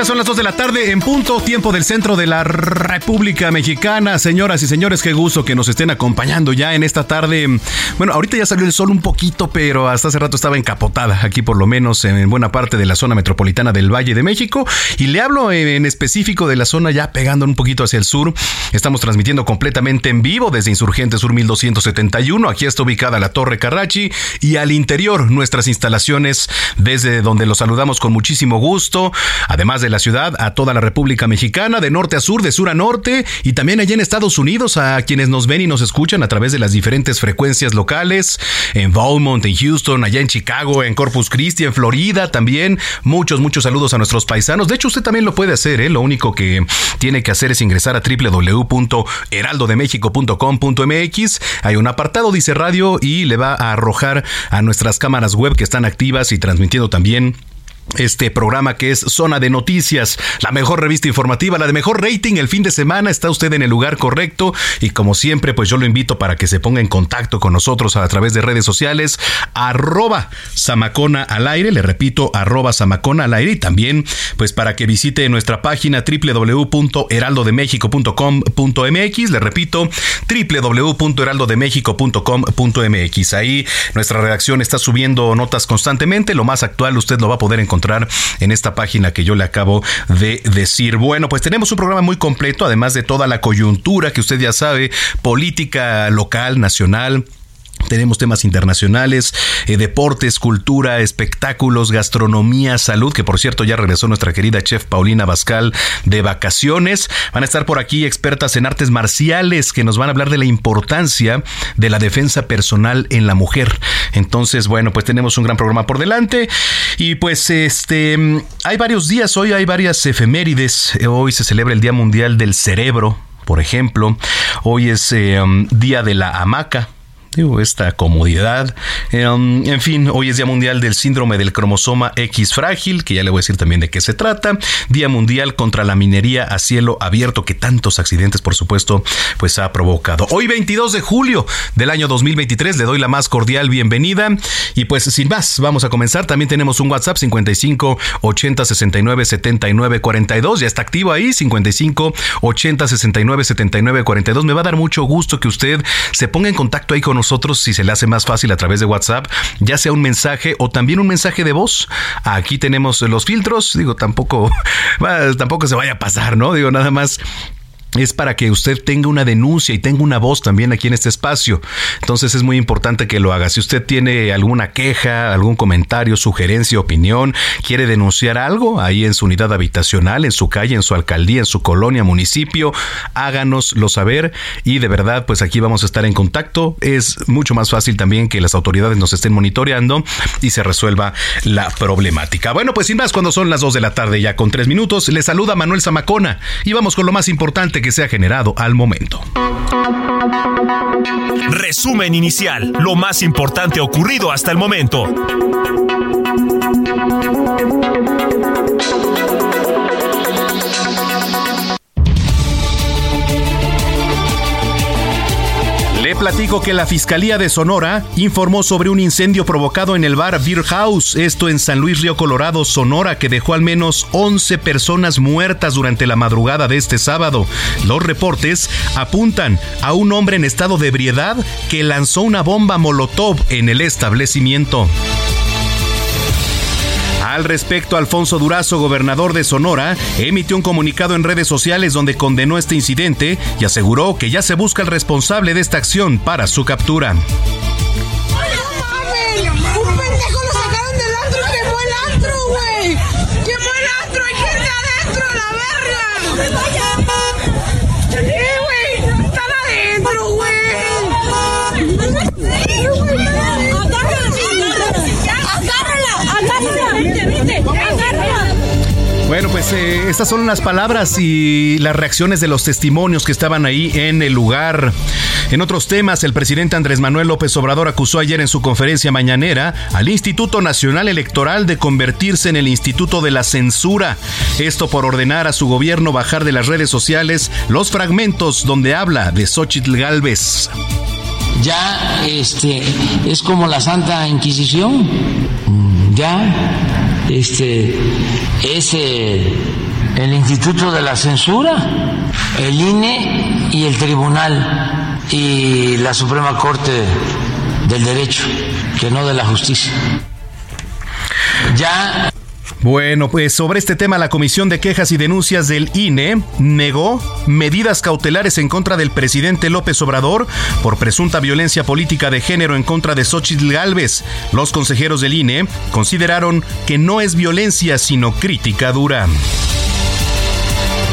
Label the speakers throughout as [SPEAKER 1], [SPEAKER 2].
[SPEAKER 1] Ya son las 2 de la tarde en punto, tiempo del centro de la República Mexicana. Señoras y señores, qué gusto que nos estén acompañando ya en esta tarde. Bueno, ahorita ya salió el sol un poquito, pero hasta hace rato estaba encapotada, aquí por lo menos en buena parte de la zona metropolitana del Valle de México. Y le hablo en específico de la zona ya pegando un poquito hacia el sur. Estamos transmitiendo completamente en vivo desde Insurgente Sur 1271. Aquí está ubicada la Torre Carrachi y al interior nuestras instalaciones desde donde los saludamos con muchísimo gusto. Además de la ciudad a toda la República Mexicana, de norte a sur, de sur a norte, y también allá en Estados Unidos a quienes nos ven y nos escuchan a través de las diferentes frecuencias locales, en Beaumont, en Houston, allá en Chicago, en Corpus Christi, en Florida también. Muchos, muchos saludos a nuestros paisanos. De hecho, usted también lo puede hacer, ¿eh? lo único que tiene que hacer es ingresar a www.heraldodemexico.com.mx. Hay un apartado, dice radio, y le va a arrojar a nuestras cámaras web que están activas y transmitiendo también este programa que es Zona de Noticias, la mejor revista informativa, la de mejor rating el fin de semana, está usted en el lugar correcto y como siempre pues yo lo invito para que se ponga en contacto con nosotros a través de redes sociales, arroba Samacona al aire, le repito, arroba Samacona al aire y también pues para que visite nuestra página www.heraldodemexico.com.mx, le repito, www.heraldodemexico.com.mx, ahí nuestra redacción está subiendo notas constantemente, lo más actual usted lo va a poder encontrar en esta página que yo le acabo de decir. Bueno, pues tenemos un programa muy completo, además de toda la coyuntura que usted ya sabe, política local, nacional tenemos temas internacionales, eh, deportes, cultura, espectáculos, gastronomía, salud, que por cierto ya regresó nuestra querida chef Paulina Bascal de vacaciones. Van a estar por aquí expertas en artes marciales que nos van a hablar de la importancia de la defensa personal en la mujer. Entonces, bueno, pues tenemos un gran programa por delante y pues este hay varios días, hoy hay varias efemérides. Hoy se celebra el Día Mundial del Cerebro, por ejemplo. Hoy es eh, Día de la Hamaca digo, esta comodidad. Um, en fin, hoy es Día Mundial del Síndrome del Cromosoma X frágil, que ya le voy a decir también de qué se trata. Día Mundial contra la minería a cielo abierto, que tantos accidentes, por supuesto, pues ha provocado. Hoy 22 de julio del año 2023, le doy la más cordial bienvenida. Y pues sin más, vamos a comenzar. También tenemos un WhatsApp 55 80 69 79 42. Ya está activo ahí, 55 80 69 79 42. Me va a dar mucho gusto que usted se ponga en contacto ahí con nosotros si se le hace más fácil a través de WhatsApp, ya sea un mensaje o también un mensaje de voz. Aquí tenemos los filtros, digo, tampoco, tampoco se vaya a pasar, ¿no? Digo, nada más es para que usted tenga una denuncia y tenga una voz también aquí en este espacio. Entonces es muy importante que lo haga. Si usted tiene alguna queja, algún comentario, sugerencia, opinión, quiere denunciar algo ahí en su unidad habitacional, en su calle, en su alcaldía, en su colonia, municipio, háganoslo saber y de verdad pues aquí vamos a estar en contacto. Es mucho más fácil también que las autoridades nos estén monitoreando y se resuelva la problemática. Bueno, pues sin más, cuando son las 2 de la tarde ya con 3 minutos, le saluda Manuel Zamacona y vamos con lo más importante que se ha generado al momento.
[SPEAKER 2] Resumen inicial, lo más importante ocurrido hasta el momento.
[SPEAKER 1] Platico que la Fiscalía de Sonora informó sobre un incendio provocado en el bar Beer House, esto en San Luis Río Colorado, Sonora, que dejó al menos 11 personas muertas durante la madrugada de este sábado. Los reportes apuntan a un hombre en estado de ebriedad que lanzó una bomba molotov en el establecimiento. Al respecto, Alfonso Durazo, gobernador de Sonora, emitió un comunicado en redes sociales donde condenó este incidente y aseguró que ya se busca el responsable de esta acción para su captura. Bueno, pues eh, estas son las palabras y las reacciones de los testimonios que estaban ahí en el lugar. En otros temas, el presidente Andrés Manuel López Obrador acusó ayer en su conferencia mañanera al Instituto Nacional Electoral de convertirse en el Instituto de la Censura. Esto por ordenar a su gobierno bajar de las redes sociales los fragmentos donde habla de Xochitl Galvez.
[SPEAKER 3] Ya este es como la Santa Inquisición. Ya este, es el Instituto de la Censura, el INE y el Tribunal y la Suprema Corte del Derecho, que no de la Justicia.
[SPEAKER 1] Ya bueno, pues sobre este tema la Comisión de Quejas y Denuncias del INE negó medidas cautelares en contra del presidente López Obrador por presunta violencia política de género en contra de Xochitl Gálvez. Los consejeros del INE consideraron que no es violencia sino crítica dura.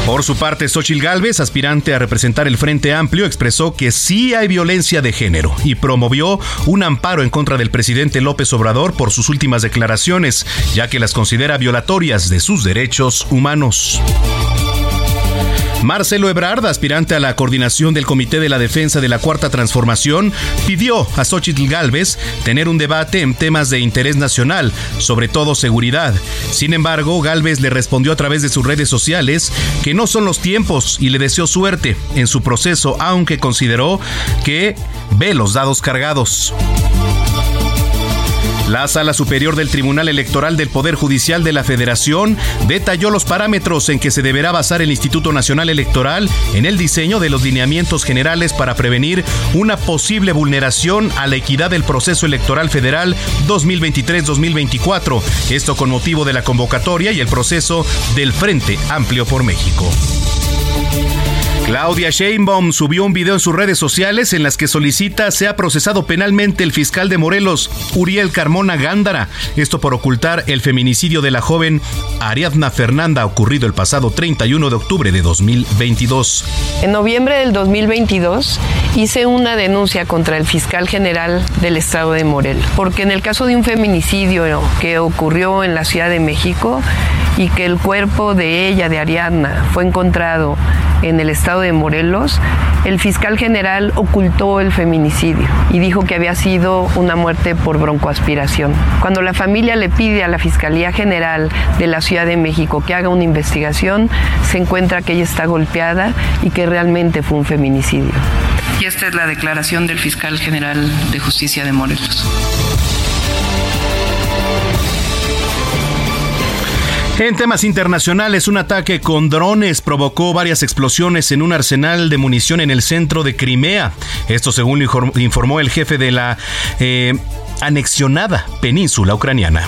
[SPEAKER 1] Por su parte, Xochil Gálvez, aspirante a representar el Frente Amplio, expresó que sí hay violencia de género y promovió un amparo en contra del presidente López Obrador por sus últimas declaraciones, ya que las considera violatorias de sus derechos humanos. Marcelo Ebrard, aspirante a la coordinación del Comité de la Defensa de la Cuarta Transformación, pidió a Xochitl Galvez tener un debate en temas de interés nacional, sobre todo seguridad. Sin embargo, Galvez le respondió a través de sus redes sociales que no son los tiempos y le deseó suerte en su proceso, aunque consideró que ve los dados cargados. La Sala Superior del Tribunal Electoral del Poder Judicial de la Federación detalló los parámetros en que se deberá basar el Instituto Nacional Electoral en el diseño de los lineamientos generales para prevenir una posible vulneración a la equidad del proceso electoral federal 2023-2024. Esto con motivo de la convocatoria y el proceso del Frente Amplio por México. Claudia Sheinbaum subió un video en sus redes sociales en las que solicita sea procesado penalmente el fiscal de Morelos, Uriel Carmona Gándara, esto por ocultar el feminicidio de la joven Ariadna Fernanda ocurrido el pasado 31 de octubre de 2022.
[SPEAKER 4] En noviembre del 2022 hice una denuncia contra el fiscal general del estado de Morelos, porque en el caso de un feminicidio que ocurrió en la Ciudad de México y que el cuerpo de ella, de Ariadna, fue encontrado en el estado de Morelos, el fiscal general ocultó el feminicidio y dijo que había sido una muerte por broncoaspiración. Cuando la familia le pide a la Fiscalía General de la Ciudad de México que haga una investigación, se encuentra que ella está golpeada y que realmente fue un feminicidio.
[SPEAKER 5] Y esta es la declaración del fiscal general de justicia de Morelos.
[SPEAKER 1] En temas internacionales, un ataque con drones provocó varias explosiones en un arsenal de munición en el centro de Crimea. Esto según informó el jefe de la eh, anexionada península ucraniana.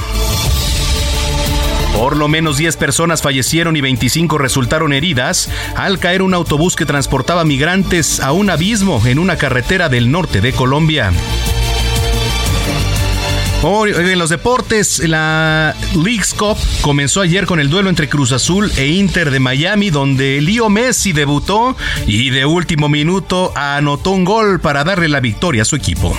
[SPEAKER 1] Por lo menos 10 personas fallecieron y 25 resultaron heridas al caer un autobús que transportaba migrantes a un abismo en una carretera del norte de Colombia. En los deportes, la League's Cup comenzó ayer con el duelo entre Cruz Azul e Inter de Miami, donde Leo Messi debutó y de último minuto anotó un gol para darle la victoria a su equipo.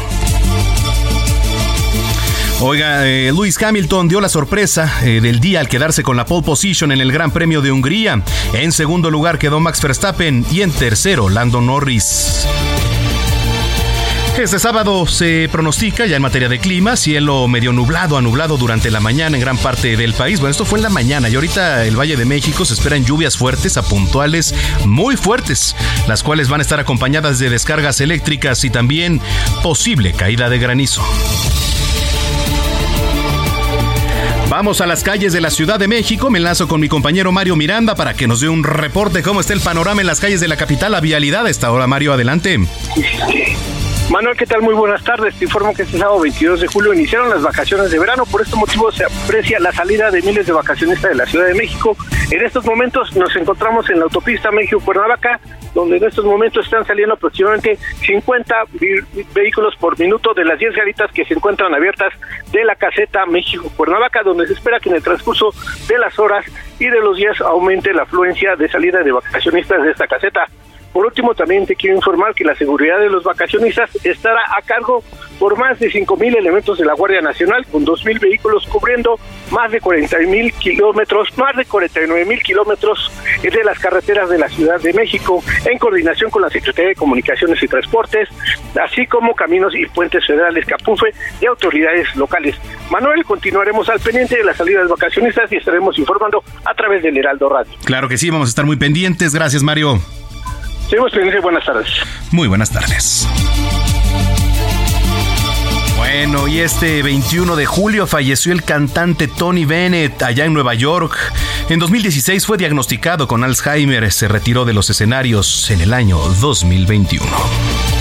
[SPEAKER 1] Oiga, eh, Luis Hamilton dio la sorpresa eh, del día al quedarse con la pole position en el Gran Premio de Hungría. En segundo lugar quedó Max Verstappen y en tercero Lando Norris. Este sábado se pronostica ya en materia de clima, cielo medio nublado a nublado durante la mañana en gran parte del país. Bueno, esto fue en la mañana y ahorita el Valle de México se esperan lluvias fuertes a puntuales muy fuertes, las cuales van a estar acompañadas de descargas eléctricas y también posible caída de granizo. Vamos a las calles de la Ciudad de México. Me enlazo con mi compañero Mario Miranda para que nos dé un reporte cómo está el panorama en las calles de la capital, la vialidad. A esta hora, Mario, adelante.
[SPEAKER 6] Manuel, ¿qué tal? Muy buenas tardes. Te informo que este sábado 22 de julio iniciaron las vacaciones de verano. Por este motivo se aprecia la salida de miles de vacacionistas de la Ciudad de México. En estos momentos nos encontramos en la autopista México-Cuernavaca, donde en estos momentos están saliendo aproximadamente 50 vehículos por minuto de las 10 garitas que se encuentran abiertas de la caseta México-Cuernavaca, donde se espera que en el transcurso de las horas y de los días aumente la afluencia de salida de vacacionistas de esta caseta. Por último, también te quiero informar que la seguridad de los vacacionistas estará a cargo por más de 5.000 elementos de la Guardia Nacional, con 2.000 vehículos cubriendo más de 40.000 kilómetros, más de 49.000 kilómetros de las carreteras de la Ciudad de México, en coordinación con la Secretaría de Comunicaciones y Transportes, así como caminos y puentes federales Capufe y autoridades locales. Manuel, continuaremos al pendiente de la salida de vacacionistas y estaremos informando a través del Heraldo Radio.
[SPEAKER 1] Claro que sí, vamos a estar muy pendientes. Gracias, Mario.
[SPEAKER 6] Seguimos pendientes. Buenas tardes.
[SPEAKER 1] Muy buenas tardes. Bueno, y este 21 de julio falleció el cantante Tony Bennett allá en Nueva York. En 2016 fue diagnosticado con Alzheimer. Se retiró de los escenarios en el año 2021.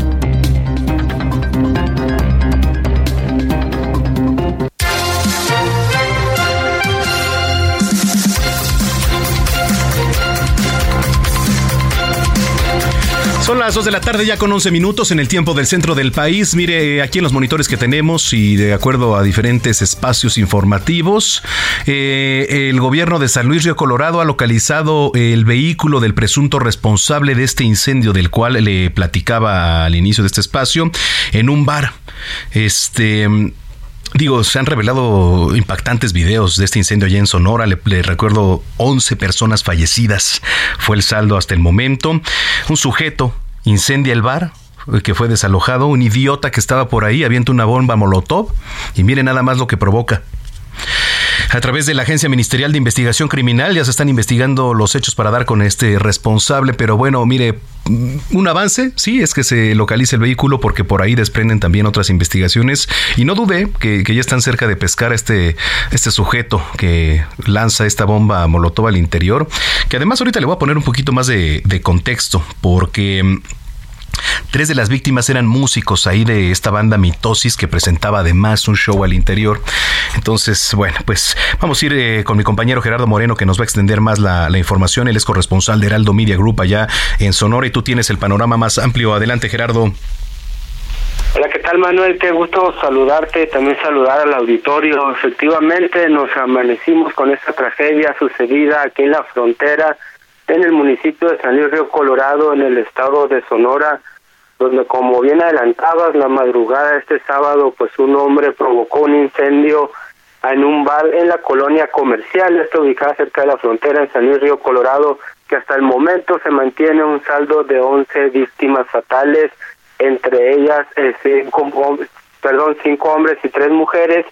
[SPEAKER 1] Son las 2 de la tarde ya con 11 minutos en el tiempo del centro del país. Mire, aquí en los monitores que tenemos y de acuerdo a diferentes espacios informativos, eh, el gobierno de San Luis Río Colorado ha localizado el vehículo del presunto responsable de este incendio del cual le platicaba al inicio de este espacio en un bar. Este Digo, se han revelado impactantes videos de este incendio allá en Sonora. Le, recuerdo 11 personas fallecidas. Fue el saldo hasta el momento. Un sujeto incendia el bar que fue desalojado. Un idiota que estaba por ahí avienta una bomba molotov. Y mire nada más lo que provoca. A través de la Agencia Ministerial de Investigación Criminal ya se están investigando los hechos para dar con este responsable, pero bueno, mire, un avance, sí, es que se localice el vehículo porque por ahí desprenden también otras investigaciones y no dude que, ya están cerca de pescar a este, este sujeto que lanza esta bomba molotov al interior, que además ahorita le voy a poner un poquito más de, de contexto porque... Tres de las víctimas eran músicos ahí de esta banda Mitosis que presentaba además un show al interior. Entonces, bueno, pues vamos a ir eh, con mi compañero Gerardo Moreno que nos va a extender más la, la, información. Él es corresponsal de Heraldo Media Group allá en Sonora y tú tienes el panorama más amplio. Adelante, Gerardo.
[SPEAKER 7] Hola, ¿qué tal Manuel? Qué gusto saludarte, también saludar al auditorio. Efectivamente, nos amanecimos con esta tragedia sucedida aquí en la frontera, en el municipio de San Luis Río Colorado, en el estado de Sonora, donde como bien adelantabas, la madrugada de este sábado, pues un hombre provocó un incendio en un bar en la colonia comercial, está ubicada cerca de la frontera en San Luis Río Colorado, que hasta el momento se mantiene un saldo de 11 víctimas fatales, entre ellas eh, cinco, perdón, cinco hombres y tres mujeres.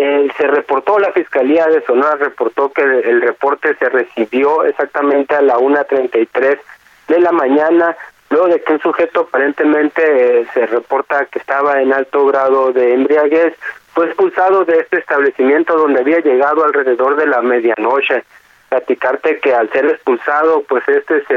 [SPEAKER 7] Eh, se reportó, la Fiscalía de Sonora reportó que el, reporte se recibió exactamente a la 1.33 de la mañana, luego de que un sujeto aparentemente eh, se reporta que estaba en alto grado de embriaguez, fue expulsado de este establecimiento donde había llegado alrededor de la medianoche. Platicarte que al ser expulsado, pues este se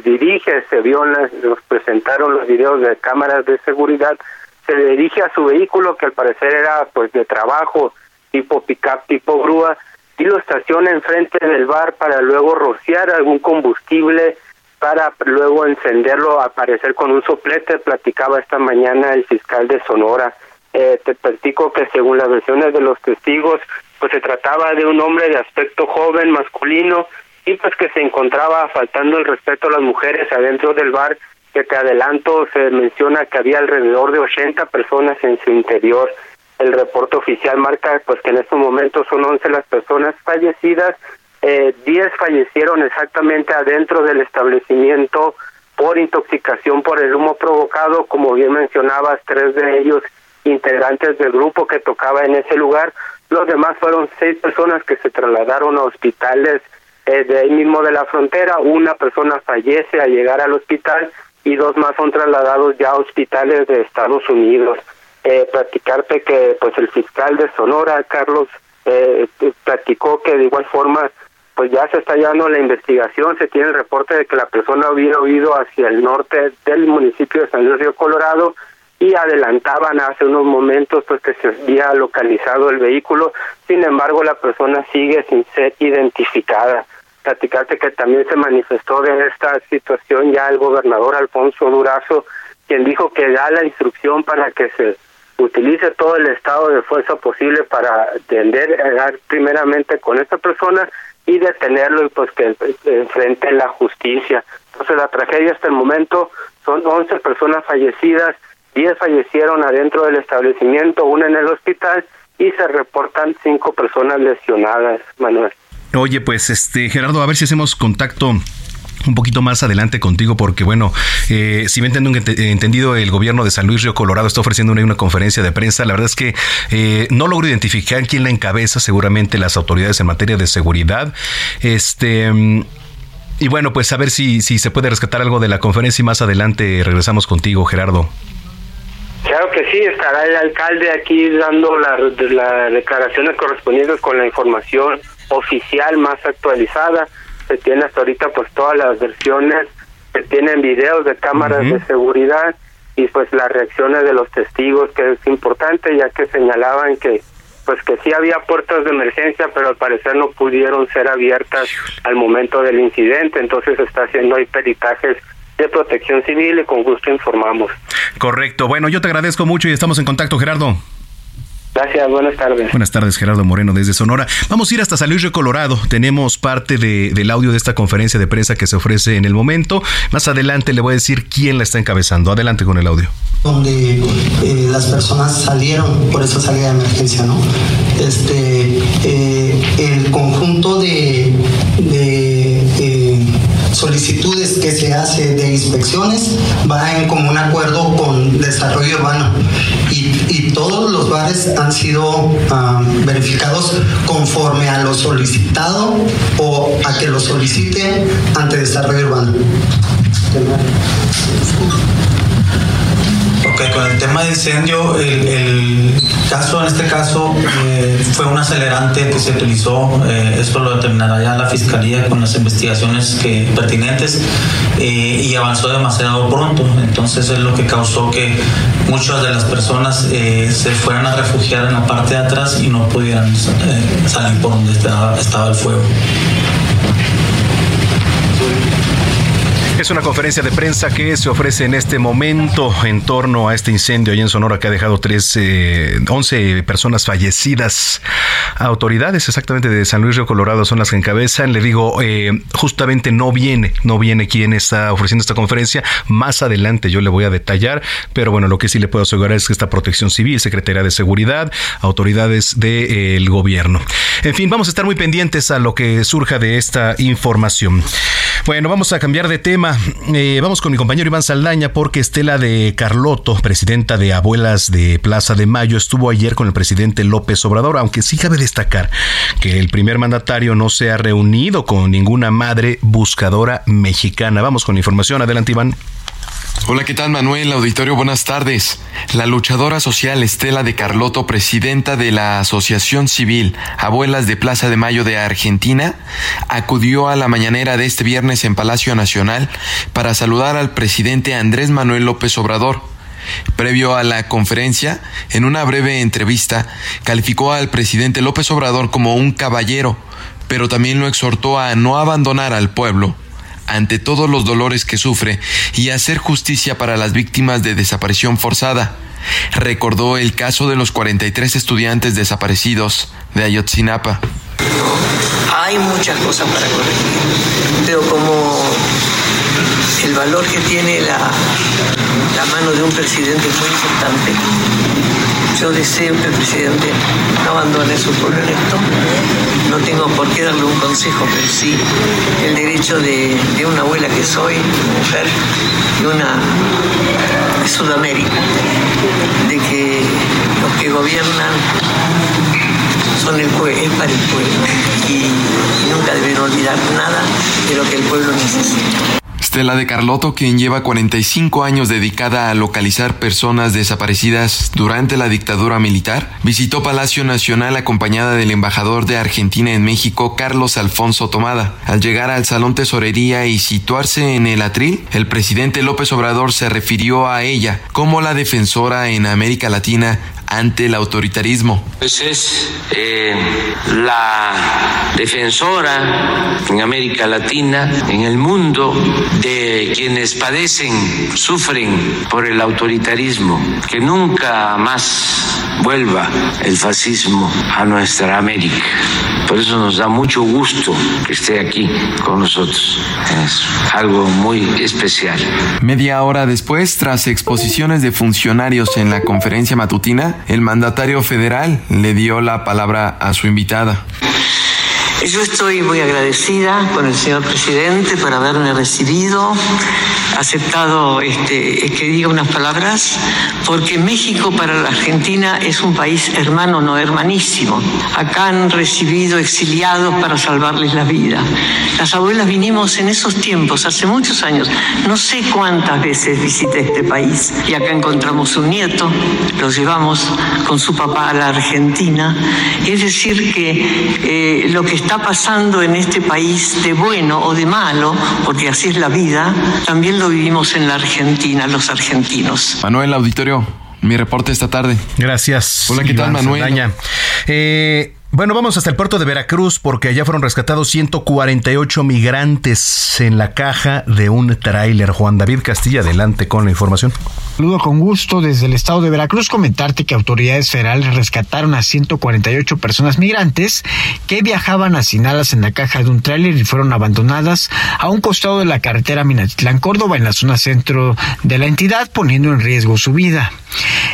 [SPEAKER 7] dirige, se vio, las, nos presentaron los videos de cámaras de seguridad, se dirige a su vehículo que al parecer era pues de trabajo, tipo pickup, tipo grúa, y lo estaciona enfrente del bar para luego rociar algún combustible para luego encenderlo, aparecer con un soplete, platicaba esta mañana el fiscal de Sonora. Eh, te platico que según las versiones de los testigos, pues se trataba de un hombre de aspecto joven, masculino, y pues que se encontraba faltando el respeto a las mujeres adentro del bar que te adelanto, se menciona que había alrededor de 80 personas en su interior. El reporte oficial marca pues que en estos momentos son 11 las personas fallecidas, eh, 10 fallecieron exactamente adentro del establecimiento por intoxicación por el humo provocado, como bien mencionabas, tres de ellos integrantes del grupo que tocaba en ese lugar. Los demás fueron seis personas que se trasladaron a hospitales eh, de ahí mismo de la frontera. Una persona fallece al llegar al hospital y dos más son trasladados ya a hospitales de Estados Unidos. Eh, platicarte que pues el fiscal de Sonora, Carlos, eh, platicó que de igual forma pues ya se está llevando la investigación, se tiene el reporte de que la persona hubiera huido hacia el norte del municipio de San Luis Río Colorado y adelantaban hace unos momentos pues que se había localizado el vehículo, sin embargo la persona sigue sin ser identificada. Platicarte que también se manifestó de esta situación ya el gobernador Alfonso Durazo, quien dijo que da la instrucción para que se utilice todo el estado de fuerza posible para atender primeramente con esta persona y detenerlo y pues que enfrente la justicia. Entonces la tragedia hasta el momento son 11 personas fallecidas, 10 fallecieron adentro del establecimiento, una en el hospital y se reportan cinco personas lesionadas, Manuel.
[SPEAKER 1] Oye, pues este Gerardo, a ver si hacemos contacto un poquito más adelante contigo porque bueno, eh, si me entiendo entendido el gobierno de San Luis Río Colorado está ofreciendo una, una conferencia de prensa, la verdad es que eh, no logro identificar quién la encabeza, seguramente las autoridades en materia de seguridad. Este y bueno, pues a ver si, si se puede rescatar algo de la conferencia y más adelante regresamos contigo, Gerardo.
[SPEAKER 7] Claro que sí, estará el alcalde aquí dando las la declaraciones correspondientes con la información oficial más actualizada se tiene hasta ahorita pues todas las versiones, se tienen videos de cámaras de seguridad y pues las reacciones de los testigos que es importante ya que señalaban que pues que sí había puertas de emergencia pero al parecer no pudieron ser abiertas al momento del incidente entonces está haciendo ahí peritajes de protección civil y con gusto informamos.
[SPEAKER 1] Correcto. Bueno, yo te agradezco mucho y estamos en contacto, Gerardo.
[SPEAKER 7] Gracias, buenas tardes.
[SPEAKER 1] Buenas tardes, Gerardo Moreno, desde Sonora. Vamos a ir hasta San Luis de Colorado. Tenemos parte de, del audio de esta conferencia de prensa que se ofrece en el momento. Más adelante le voy a decir quién la está encabezando. Adelante con el audio.
[SPEAKER 8] Donde eh, las personas salieron por esa salida de emergencia, ¿no? Este, eh, el conjunto de, de eh, solicitudes que se hace de inspecciones va en común acuerdo con desarrollo urbano todos los bares han sido ah, verificados conforme a lo solicitado o a que lo solicite ante desarrollo urbano.
[SPEAKER 9] Ok, con el tema de incendio, el, caso en este caso eh, fue un acelerante que se utilizó, eh, esto lo determinará ya la fiscalía con las investigaciones pertinentes eh, y avanzó demasiado pronto, entonces es lo que causó que muchas de las personas se fueran a refugiar en la parte de atrás y no pudieran salir por donde estaba el fuego.
[SPEAKER 1] Es una conferencia de prensa que se ofrece en este momento en torno a este incendio allá en Sonora que ha dejado tres, 11 personas fallecidas. Autoridades exactamente de San Luis Río Colorado son las que encabezan. Le digo, eh, justamente no viene, no viene quien está ofreciendo esta conferencia. Más adelante yo le voy a detallar, pero bueno, lo que sí le puedo asegurar es que esta protección civil, Secretaría de Seguridad, autoridades del gobierno. En fin, vamos a estar muy pendientes a lo que surja de esta información. Bueno, vamos a cambiar de tema eh, vamos con mi compañero Iván Saldaña porque Estela de Carloto, presidenta de Abuelas de Plaza de Mayo, estuvo ayer con el presidente López Obrador, aunque sí cabe destacar que el primer mandatario no se ha reunido con ninguna madre buscadora mexicana. Vamos con información. Adelante, Iván.
[SPEAKER 10] Hola, ¿qué tal Manuel? Auditorio, buenas tardes. La luchadora social Estela de Carloto, presidenta de la Asociación Civil Abuelas de Plaza de Mayo de Argentina, acudió a la mañanera de este viernes en Palacio Nacional para saludar al presidente Andrés Manuel López Obrador. Previo a la conferencia, en una breve entrevista, calificó al presidente López Obrador como un caballero, pero también lo exhortó a no abandonar al pueblo ante todos los dolores que sufre y hacer justicia para las víctimas de desaparición forzada. Recordó el caso de los 43 estudiantes desaparecidos de Ayotzinapa.
[SPEAKER 11] Hay muchas cosas para corregir, pero como el valor que tiene la, la mano de un presidente es muy importante. Yo deseo que el presidente no abandone su pueblo electo. No tengo por qué darle un consejo, pero sí el derecho de, una abuela que soy, mujer, de una de Sudamérica, de que los que gobiernan son el es para el pueblo y nunca deben olvidar nada de lo que el pueblo necesita.
[SPEAKER 10] Estela de Carlotto, quien lleva 45 años dedicada a localizar personas desaparecidas durante la dictadura militar, visitó Palacio Nacional acompañada del embajador de Argentina en México, Carlos Alfonso Tomada. Al llegar al Salón Tesorería y situarse en el atril, el presidente López Obrador se refirió a ella como la defensora en América Latina ante el autoritarismo.
[SPEAKER 3] Pues es eh, la defensora en América Latina, en el mundo, de quienes padecen, sufren por el autoritarismo, que nunca más vuelva el fascismo a nuestra América. Por eso nos da mucho gusto que esté aquí con nosotros. Es algo muy especial.
[SPEAKER 10] Media hora después, tras exposiciones de funcionarios en la conferencia matutina, el mandatario federal le dio la palabra a su invitada.
[SPEAKER 11] Yo estoy muy agradecida con el señor presidente por haberme recibido, aceptado este, que diga unas palabras, porque México para la Argentina es un país hermano, no hermanísimo. Acá han recibido exiliados para salvarles la vida. Las abuelas vinimos en esos tiempos, hace muchos años. No sé cuántas veces visité este país y acá encontramos un nieto, lo llevamos con su papá a la Argentina. Es decir, que eh, lo que está pasando en este país de bueno o de malo, porque así es la vida, también lo vivimos en la Argentina, los argentinos.
[SPEAKER 10] Manuel Auditorio, mi reporte esta tarde.
[SPEAKER 1] Gracias.
[SPEAKER 10] Hola, ¿qué tal, Manuel?
[SPEAKER 1] Eh, bueno, vamos hasta el puerto de Veracruz porque allá fueron rescatados 148 migrantes en la caja de un tráiler. Juan David Castilla, adelante con la información.
[SPEAKER 12] Saludo con gusto desde el estado de Veracruz. Comentarte que autoridades federales rescataron a 148 personas migrantes que viajaban hacinadas en la caja de un tráiler y fueron abandonadas a un costado de la carretera Minatitlán, Córdoba, en la zona centro de la entidad, poniendo en riesgo su vida.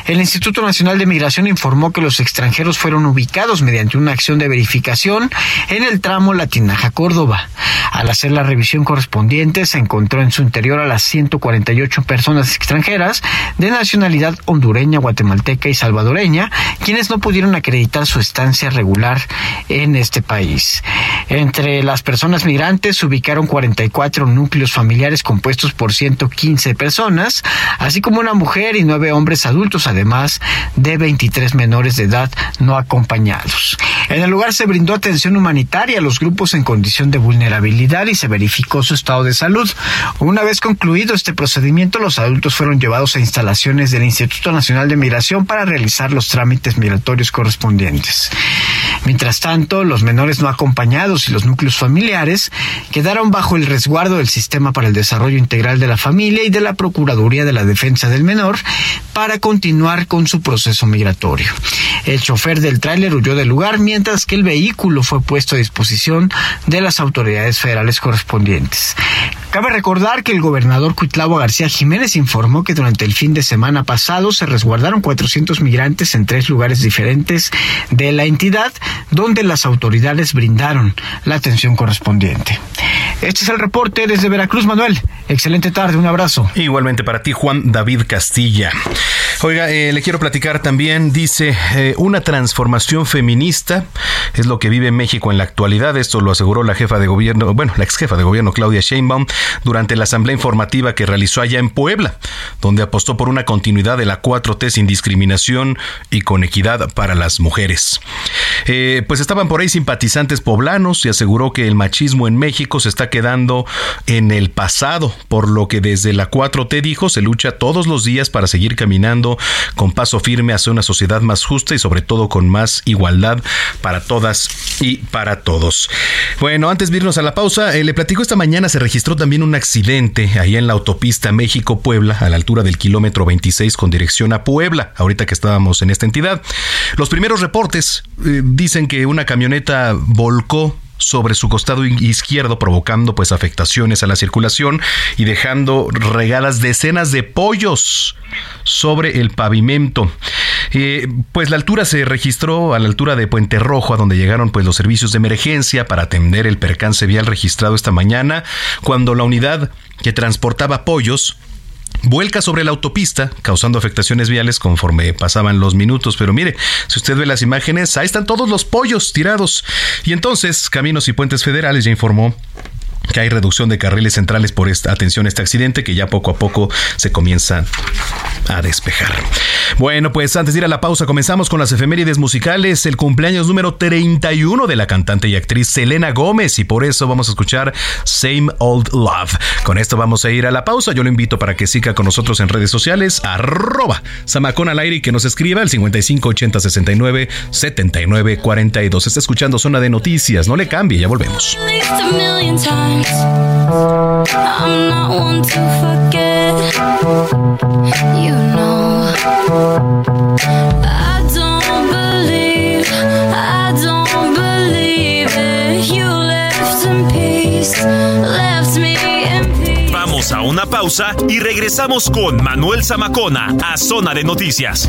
[SPEAKER 12] El Instituto Nacional de Migración informó que los extranjeros fueron ubicados mediante una acción de verificación en el tramo Latinaja Córdoba. Al hacer la revisión correspondiente, se encontró en su interior a las 148 personas extranjeras de nacionalidad hondureña, guatemalteca y salvadoreña, quienes no pudieron acreditar su estancia regular en este país. Entre las personas migrantes se ubicaron 44 núcleos familiares compuestos por 115 personas, así como una mujer y nueve hombres adultos, además de 23 menores de edad no acompañados. En el lugar se brindó atención humanitaria a los grupos en condición de vulnerabilidad y se verificó su estado de salud. Una vez concluido este procedimiento, los adultos fueron llevados a instalaciones del Instituto Nacional de Migración para realizar los trámites migratorios correspondientes. Mientras tanto, los menores no acompañados y los núcleos familiares quedaron bajo el resguardo del Sistema para el Desarrollo Integral de la Familia y de la Procuraduría de la Defensa del Menor para continuar con su proceso migratorio. El chofer del tráiler huyó del lugar mientras que el vehículo fue puesto a disposición de las autoridades federales correspondientes. Cabe recordar que el gobernador Cuitlavo García Jiménez informó que durante el fin de semana pasado se resguardaron 400 migrantes en tres lugares diferentes de la entidad, donde las autoridades brindaron la atención correspondiente. Este es el reporte desde Veracruz, Manuel. Excelente tarde, un abrazo.
[SPEAKER 1] Igualmente para ti, Juan David Castilla. Oiga, eh, le quiero platicar también, dice, eh, una transformación feminista es lo que vive México en la actualidad. Esto lo aseguró la jefa de gobierno, bueno, la ex jefa de gobierno Claudia Sheinbaum durante la asamblea informativa que realizó allá en Puebla, donde apostó por una continuidad de la 4T sin discriminación y con equidad para las mujeres. Eh, pues estaban por ahí simpatizantes poblanos y aseguró que el machismo en México se está quedando en el pasado, por lo que desde la 4T dijo se lucha todos los días para seguir caminando con paso firme hacia una sociedad más justa y sobre todo con más igualdad para todas y para todos. Bueno, antes de irnos a la pausa, eh, le platico esta mañana se registró también un accidente ahí en la autopista México-Puebla a la altura del kilómetro 26 con dirección a Puebla, ahorita que estábamos en esta entidad. Los primeros reportes eh, dicen que una camioneta volcó sobre su costado izquierdo, provocando pues afectaciones a la circulación y dejando regadas decenas de pollos sobre el pavimento. Eh, pues la altura se registró a la altura de Puente Rojo, a donde llegaron pues los servicios de emergencia para atender el percance vial registrado esta mañana, cuando la unidad que transportaba pollos vuelca sobre la autopista, causando afectaciones viales conforme pasaban los minutos. Pero mire, si usted ve las imágenes, ahí están todos los pollos tirados. Y entonces, Caminos y Puentes Federales ya informó que hay reducción de carriles centrales por esta atención a este accidente que ya poco a poco se comienza a despejar. Bueno, pues antes de ir a la pausa comenzamos con las efemérides musicales, el cumpleaños número 31 de la cantante y actriz Selena Gómez y por eso vamos a escuchar Same Old Love. Con esto vamos a ir a la pausa, yo lo invito para que siga con nosotros en redes sociales, arroba Samacón al aire y que nos escriba al 5580 69 79 42. Está escuchando Zona de Noticias, no le cambie, ya volvemos. Vamos a una pausa y regresamos con Manuel Zamacona a Zona de Noticias.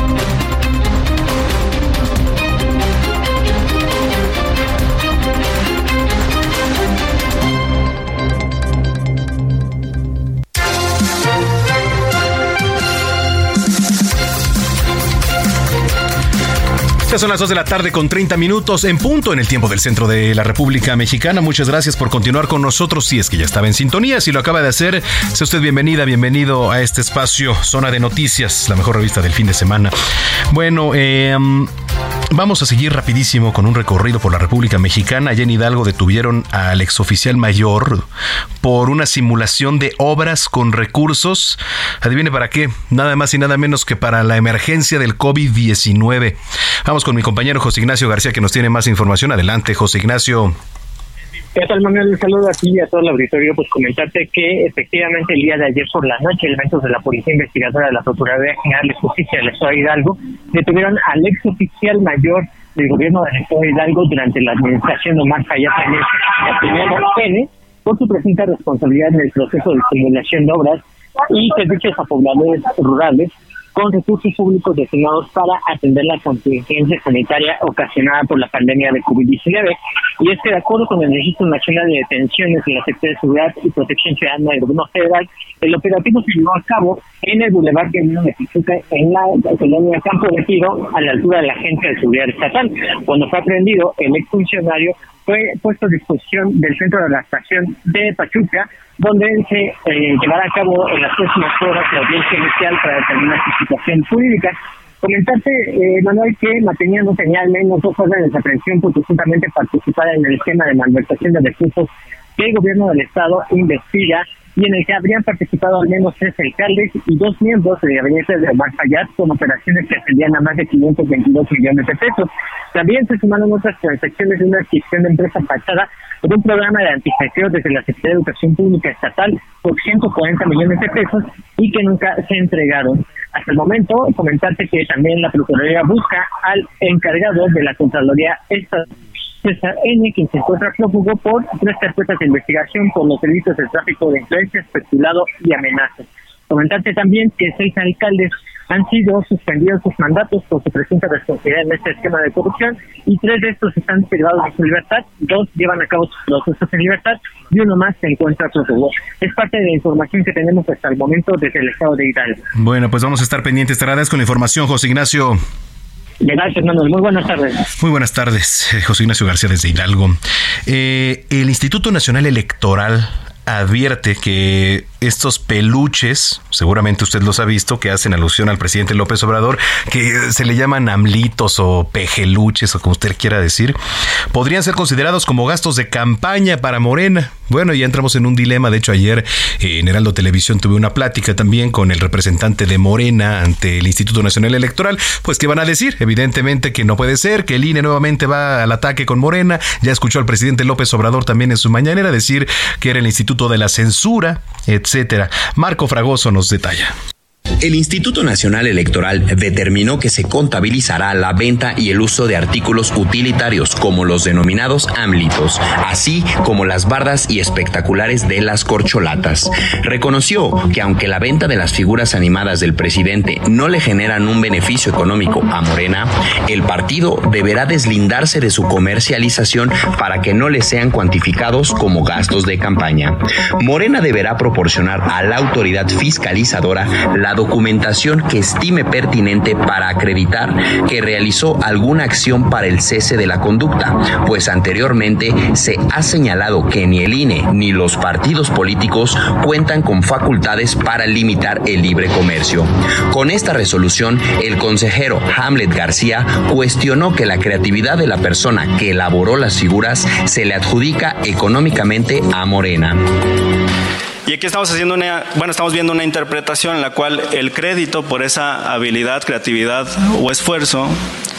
[SPEAKER 1] Son las 2 de la tarde con 30 minutos en punto en el tiempo del centro de la República Mexicana. Muchas gracias por continuar con nosotros. Si es que ya estaba en sintonía, si lo acaba de hacer, sea usted bienvenida, bienvenido a este espacio, Zona de Noticias, la mejor revista del fin de semana. Bueno, eh, Vamos a seguir rapidísimo con un recorrido por la República Mexicana. Allá en Hidalgo detuvieron al exoficial mayor por una simulación de obras con recursos. Adivine para qué, nada más y nada menos que para la emergencia del COVID-19. Vamos con mi compañero José Ignacio García que nos tiene más información. Adelante, José Ignacio.
[SPEAKER 13] ¿Qué Manuel? Un saludo a ti y a todo el auditorio. Pues comentarte que efectivamente el día de ayer por la noche, elementos de la Policía Investigadora de la Procuraduría General de Justicia del Estado de Hidalgo detuvieron al ex oficial mayor del gobierno del Estado de Hidalgo durante la administración de Omar Fayad Pérez, por su presunta responsabilidad en el proceso de simulación de obras y servicios a pobladores rurales con recursos públicos destinados para atender la contingencia sanitaria ocasionada por la pandemia de COVID-19. Y es que, de acuerdo con el Registro Nacional de Detenciones de la Secretaría de Seguridad y Protección Ciudadana del Gobierno Federal, el operativo se llevó a cabo en el Boulevard de Pichuca, en la colonia Campo de Tiro, a la altura de la Agencia de Seguridad Estatal. Cuando fue aprendido, el exfuncionario fue puesto a disposición del centro de la estación de Pachuca, donde se eh, llevará a cabo en las próximas horas la audiencia inicial para determinar su situación jurídica. Comentarte, eh, Manuel, que mantenía no tenía al menos dos órdenes de aprehensión por presuntamente participar en el esquema de malversación de recursos que el gobierno del Estado investiga y en el que habrían participado al menos tres alcaldes y dos miembros de gabinete de Omar Fayad con operaciones que ascendían a más de 522 millones de pesos. También se sumaron otras transacciones de una adquisición de empresa fachada por un programa de antisaqueo desde la Secretaría de Educación Pública Estatal por 140 millones de pesos y que nunca se entregaron. Hasta el momento, comentarte que también la Procuraduría busca al encargado de la Contraloría Estatal César N., quien se encuentra prófugo por tres carpetas de investigación por los delitos de tráfico de influencia, especulado y amenazas. Comentarte también que seis alcaldes han sido suspendidos sus mandatos por su presunta responsabilidad en este esquema de corrupción y tres de estos están privados de su libertad, dos llevan a cabo sus procesos en libertad y uno más se encuentra prófugo. Es parte de la información que tenemos hasta el momento desde el estado de Hidalgo.
[SPEAKER 1] Bueno, pues vamos a estar pendientes. Te agradezco la información, José Ignacio.
[SPEAKER 13] Gracias, Manuel. Muy buenas tardes.
[SPEAKER 1] Muy buenas tardes, eh, José Ignacio García desde Hidalgo. Eh, el Instituto Nacional Electoral advierte que estos peluches, seguramente usted los ha visto, que hacen alusión al presidente López Obrador, que se le llaman amlitos o pejeluches o como usted quiera decir, podrían ser considerados como gastos de campaña para Morena. Bueno, ya entramos en un dilema. De hecho, ayer eh, en Heraldo Televisión tuve una plática también con el representante de Morena ante el Instituto Nacional Electoral. Pues, ¿qué van a decir? Evidentemente que no puede ser, que el INE nuevamente va al ataque con Morena. Ya escuchó al presidente López Obrador también en su mañanera decir que era el Instituto de la Censura, etcétera. Marco Fragoso nos detalla.
[SPEAKER 14] El Instituto Nacional Electoral determinó que se contabilizará la venta y el uso de artículos utilitarios como los denominados ámlitos, así como las bardas y espectaculares de las corcholatas. Reconoció que aunque la venta de las figuras animadas del presidente no le generan un beneficio económico a Morena, el partido deberá deslindarse de su comercialización para que no le sean cuantificados como gastos de campaña. Morena deberá proporcionar a la autoridad fiscalizadora la documentación que estime pertinente para acreditar que realizó alguna acción para el cese de la conducta, pues anteriormente se ha señalado que ni el INE ni los partidos políticos cuentan con facultades para limitar el libre comercio. Con esta resolución, el consejero Hamlet García cuestionó que la creatividad de la persona que elaboró las figuras se le adjudica económicamente a Morena.
[SPEAKER 15] Y aquí estamos haciendo una, bueno, estamos viendo una interpretación en la cual el crédito por esa habilidad, creatividad o esfuerzo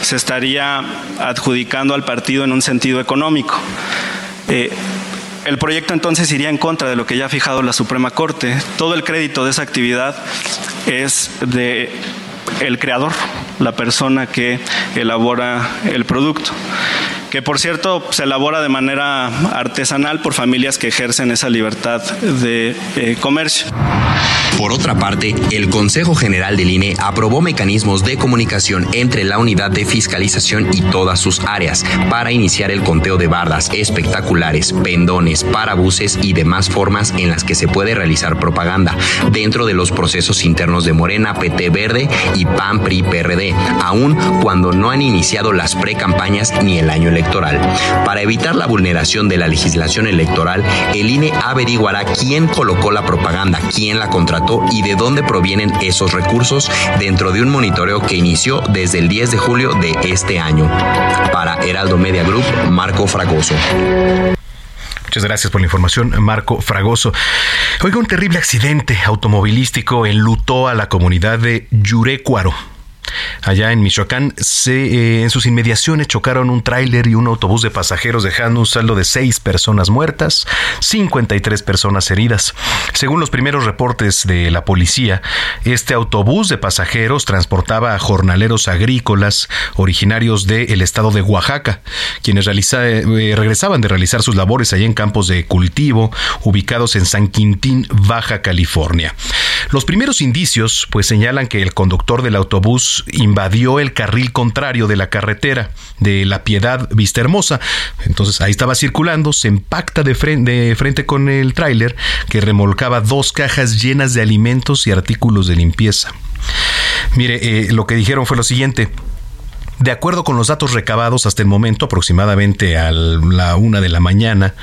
[SPEAKER 15] se estaría adjudicando al partido en un sentido económico. Eh, el proyecto entonces iría en contra de lo que ya ha fijado la Suprema Corte. Todo el crédito de esa actividad es de el creador, la persona que elabora el producto que por cierto se elabora de manera artesanal por familias que ejercen esa libertad de eh, comercio.
[SPEAKER 14] Por otra parte, el Consejo General del INE aprobó mecanismos de comunicación entre la unidad de fiscalización y todas sus áreas para iniciar el conteo de bardas espectaculares, pendones, parabuses y demás formas en las que se puede realizar propaganda dentro de los procesos internos de Morena, PT Verde y PAN PRI PRD, aun cuando no han iniciado las precampañas ni el año electoral. Para evitar la vulneración de la legislación electoral, el INE averiguará quién colocó la propaganda, quién la contrató y de dónde provienen esos recursos dentro de un monitoreo que inició desde el 10 de julio de este año. Para Heraldo Media Group, Marco Fragoso.
[SPEAKER 1] Muchas gracias por la información, Marco Fragoso. Oiga, un terrible accidente automovilístico enlutó a la comunidad de Yurecuaro allá en Michoacán, se, eh, en sus inmediaciones chocaron un tráiler y un autobús de pasajeros dejando un saldo de seis personas muertas, 53 personas heridas. Según los primeros reportes de la policía, este autobús de pasajeros transportaba a jornaleros agrícolas originarios del estado de Oaxaca, quienes eh, regresaban de realizar sus labores allá en campos de cultivo ubicados en San Quintín, Baja California. Los primeros indicios pues señalan que el conductor del autobús invadió el carril contrario de la carretera de La Piedad Vista Hermosa. Entonces ahí estaba circulando, se impacta de frente, con el tráiler que remolcaba dos cajas llenas de alimentos y artículos de limpieza. Mire, eh, lo que dijeron fue lo siguiente. De acuerdo con los datos recabados hasta el momento, aproximadamente a la una de la mañana,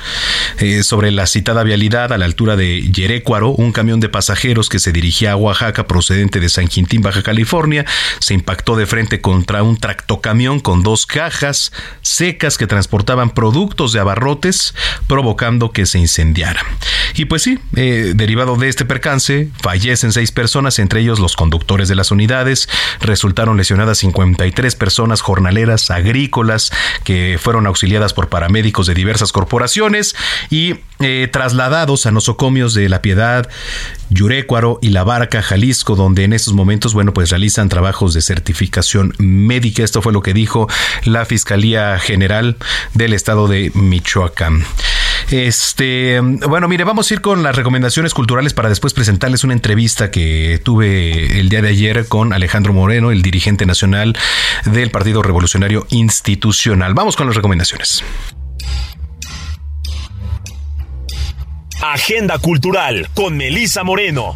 [SPEAKER 1] eh, sobre la citada vialidad a la altura de Yerecuaro, un camión de pasajeros que se dirigía a Oaxaca procedente de San Quintín, Baja California, se impactó de frente contra un tractocamión con dos cajas secas que transportaban productos de abarrotes, provocando que se incendiara. Y pues sí, eh, derivado de este percance, fallecen seis personas, entre ellos los conductores de las unidades, resultaron lesionadas 53 personas jornaleras agrícolas que fueron auxiliadas por paramédicos de diversas corporaciones y eh, trasladados a nosocomios de La Piedad, Yurecuaro y La Barca, Jalisco, donde en estos momentos, bueno, pues realizan trabajos de certificación médica. Esto fue lo que dijo la Fiscalía General del Estado de Michoacán. Este, bueno, mire, vamos a ir con las recomendaciones culturales para después presentarles una entrevista que tuve el día de ayer con Alejandro Moreno, el dirigente nacional del Partido Revolucionario Institucional. Vamos con las recomendaciones.
[SPEAKER 2] Agenda Cultural con Melisa Moreno.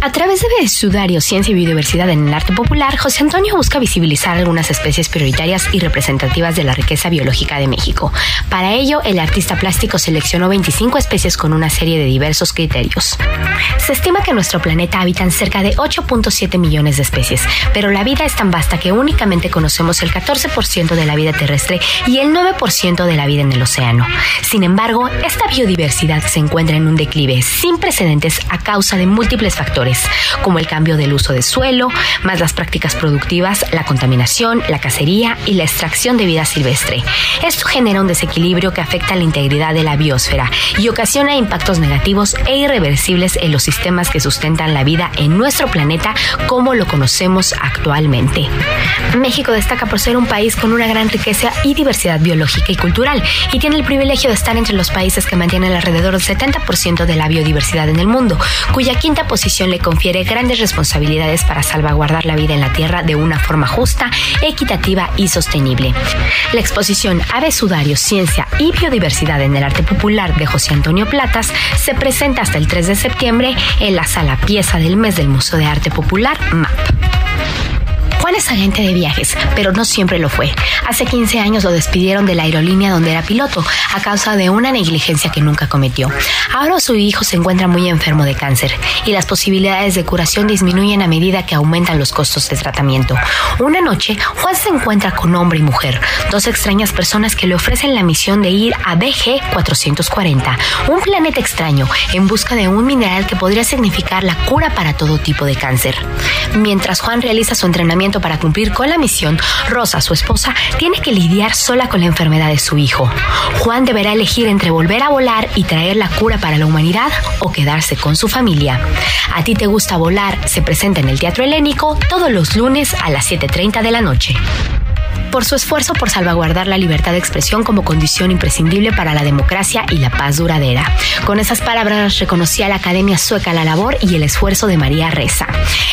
[SPEAKER 16] A través de Sudario, Ciencia y Biodiversidad en el Arte Popular, José Antonio busca visibilizar algunas especies prioritarias y representativas de la riqueza biológica de México. Para ello, el artista plástico seleccionó 25 especies con una serie de diversos criterios. Se estima que nuestro planeta habitan cerca de 8.7 millones de especies, pero la vida es tan vasta que únicamente conocemos el 14% de la vida terrestre y el 9% de la vida en el océano. Sin embargo, esta biodiversidad se encuentra en un declive sin precedentes a causa de múltiples factores como el cambio del uso de suelo, más las prácticas productivas, la contaminación, la cacería y la extracción de vida silvestre. Esto genera un desequilibrio que afecta la integridad de la biosfera y ocasiona impactos negativos e irreversibles en los sistemas que sustentan la vida en nuestro planeta como lo conocemos actualmente. México destaca por ser un país con una gran riqueza y diversidad biológica y cultural y tiene el privilegio de estar entre los países que mantienen alrededor del 70% de la biodiversidad en el mundo, cuya quinta posición le confiere grandes responsabilidades para salvaguardar la vida en la Tierra de una forma justa, equitativa y sostenible. La exposición Ave Sudario, Ciencia y Biodiversidad en el Arte Popular de José Antonio Platas se presenta hasta el 3 de septiembre en la sala pieza del mes del Museo de Arte Popular MAP. Juan es agente de viajes, pero no siempre lo fue. Hace 15 años lo despidieron de la aerolínea donde era piloto a causa de una negligencia que nunca cometió. Ahora su hijo se encuentra muy enfermo de cáncer y las posibilidades de curación disminuyen a medida que aumentan los costos de tratamiento. Una noche, Juan se encuentra con hombre y mujer, dos extrañas personas que le ofrecen la misión de ir a BG 440, un planeta extraño, en busca de un mineral que podría significar la cura para todo tipo de cáncer. Mientras Juan realiza su entrenamiento para cumplir con la misión, Rosa, su esposa, tiene que lidiar sola con la enfermedad de su hijo. Juan deberá elegir entre volver a volar y traer la cura para la humanidad o quedarse con su familia. A ti te gusta volar se presenta en el Teatro Helénico todos los lunes a las 7.30 de la noche por su esfuerzo por salvaguardar la libertad de expresión como condición imprescindible para la democracia y la paz duradera. Con esas palabras reconocía la Academia Sueca la labor y el esfuerzo de María Reza.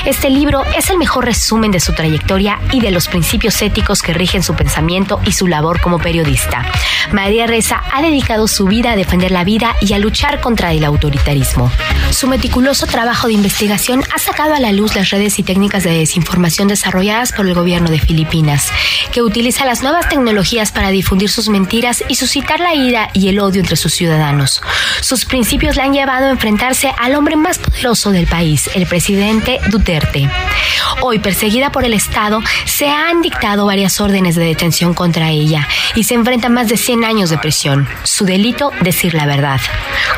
[SPEAKER 16] Este libro es el mejor resumen de su trayectoria y de los principios éticos que rigen su pensamiento y su labor como periodista. María Reza ha dedicado su vida a defender la vida y a luchar contra el autoritarismo. Su meticuloso trabajo de investigación ha sacado a la luz las redes y técnicas de desinformación desarrolladas por el gobierno de Filipinas, que utiliza las nuevas tecnologías para difundir sus mentiras y suscitar la ira y el odio entre sus ciudadanos. Sus principios le han llevado a enfrentarse al hombre más poderoso del país, el presidente Duterte. Hoy, perseguida por el Estado, se han dictado varias órdenes de detención contra ella y se enfrenta a más de 100 años de prisión. Su delito, decir la verdad.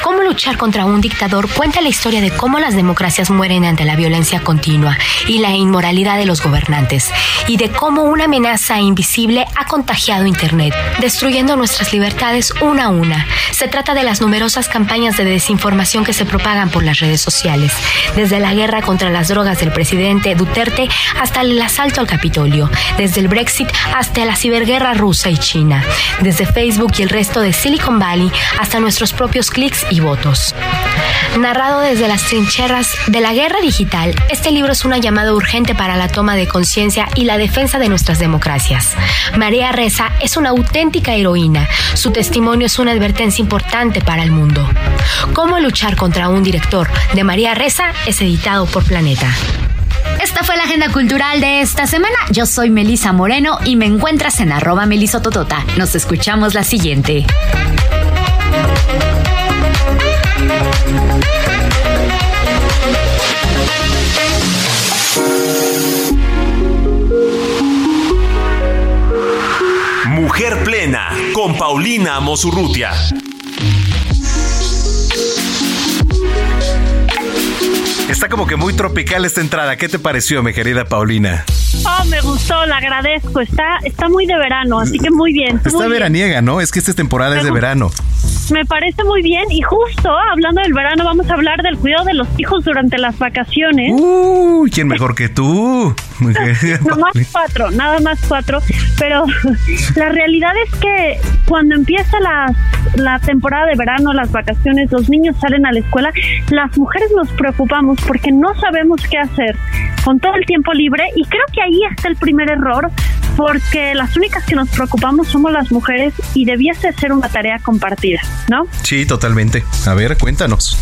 [SPEAKER 16] Cómo luchar contra un dictador cuenta la historia de cómo las democracias mueren ante la violencia continua y la inmoralidad de los gobernantes y de cómo una amenaza invisible ha contagiado Internet, destruyendo nuestras libertades una a una. Se trata de las numerosas campañas de desinformación que se propagan por las redes sociales, desde la guerra contra las drogas del presidente Duterte hasta el asalto al Capitolio, desde el Brexit hasta la ciberguerra rusa y China, desde Facebook y el resto de Silicon Valley hasta nuestros propios clics y votos. Narrado desde las trincheras de la guerra digital, este libro es una llamada urgente para la toma de conciencia y la defensa de nuestras democracias. María Reza es una auténtica heroína. Su testimonio es una advertencia importante para el mundo. Cómo luchar contra un director de María Reza es editado por Planeta.
[SPEAKER 17] Esta fue la agenda cultural de esta semana. Yo soy Melisa Moreno y me encuentras en arroba melisototota. Nos escuchamos la siguiente.
[SPEAKER 2] Mujer Plena con Paulina Mosurrutia.
[SPEAKER 1] Está como que muy tropical esta entrada. ¿Qué te pareció, mi querida Paulina?
[SPEAKER 18] Oh, me gustó, la agradezco. Está, está muy de verano, así que muy bien.
[SPEAKER 1] Está veraniega, ¿no? Es que esta temporada es de verano.
[SPEAKER 18] Me parece muy bien y justo hablando del verano vamos a hablar del cuidado de los hijos durante las vacaciones.
[SPEAKER 1] Uy, ¿quién mejor que tú?
[SPEAKER 18] nada más cuatro, nada más cuatro. Pero la realidad es que cuando empieza la, la temporada de verano, las vacaciones, los niños salen a la escuela, las mujeres nos preocupamos porque no sabemos qué hacer con todo el tiempo libre y creo que ahí está el primer error porque las únicas que nos preocupamos somos las mujeres y debiese ser una tarea compartida, ¿no?
[SPEAKER 1] Sí, totalmente. A ver, cuéntanos.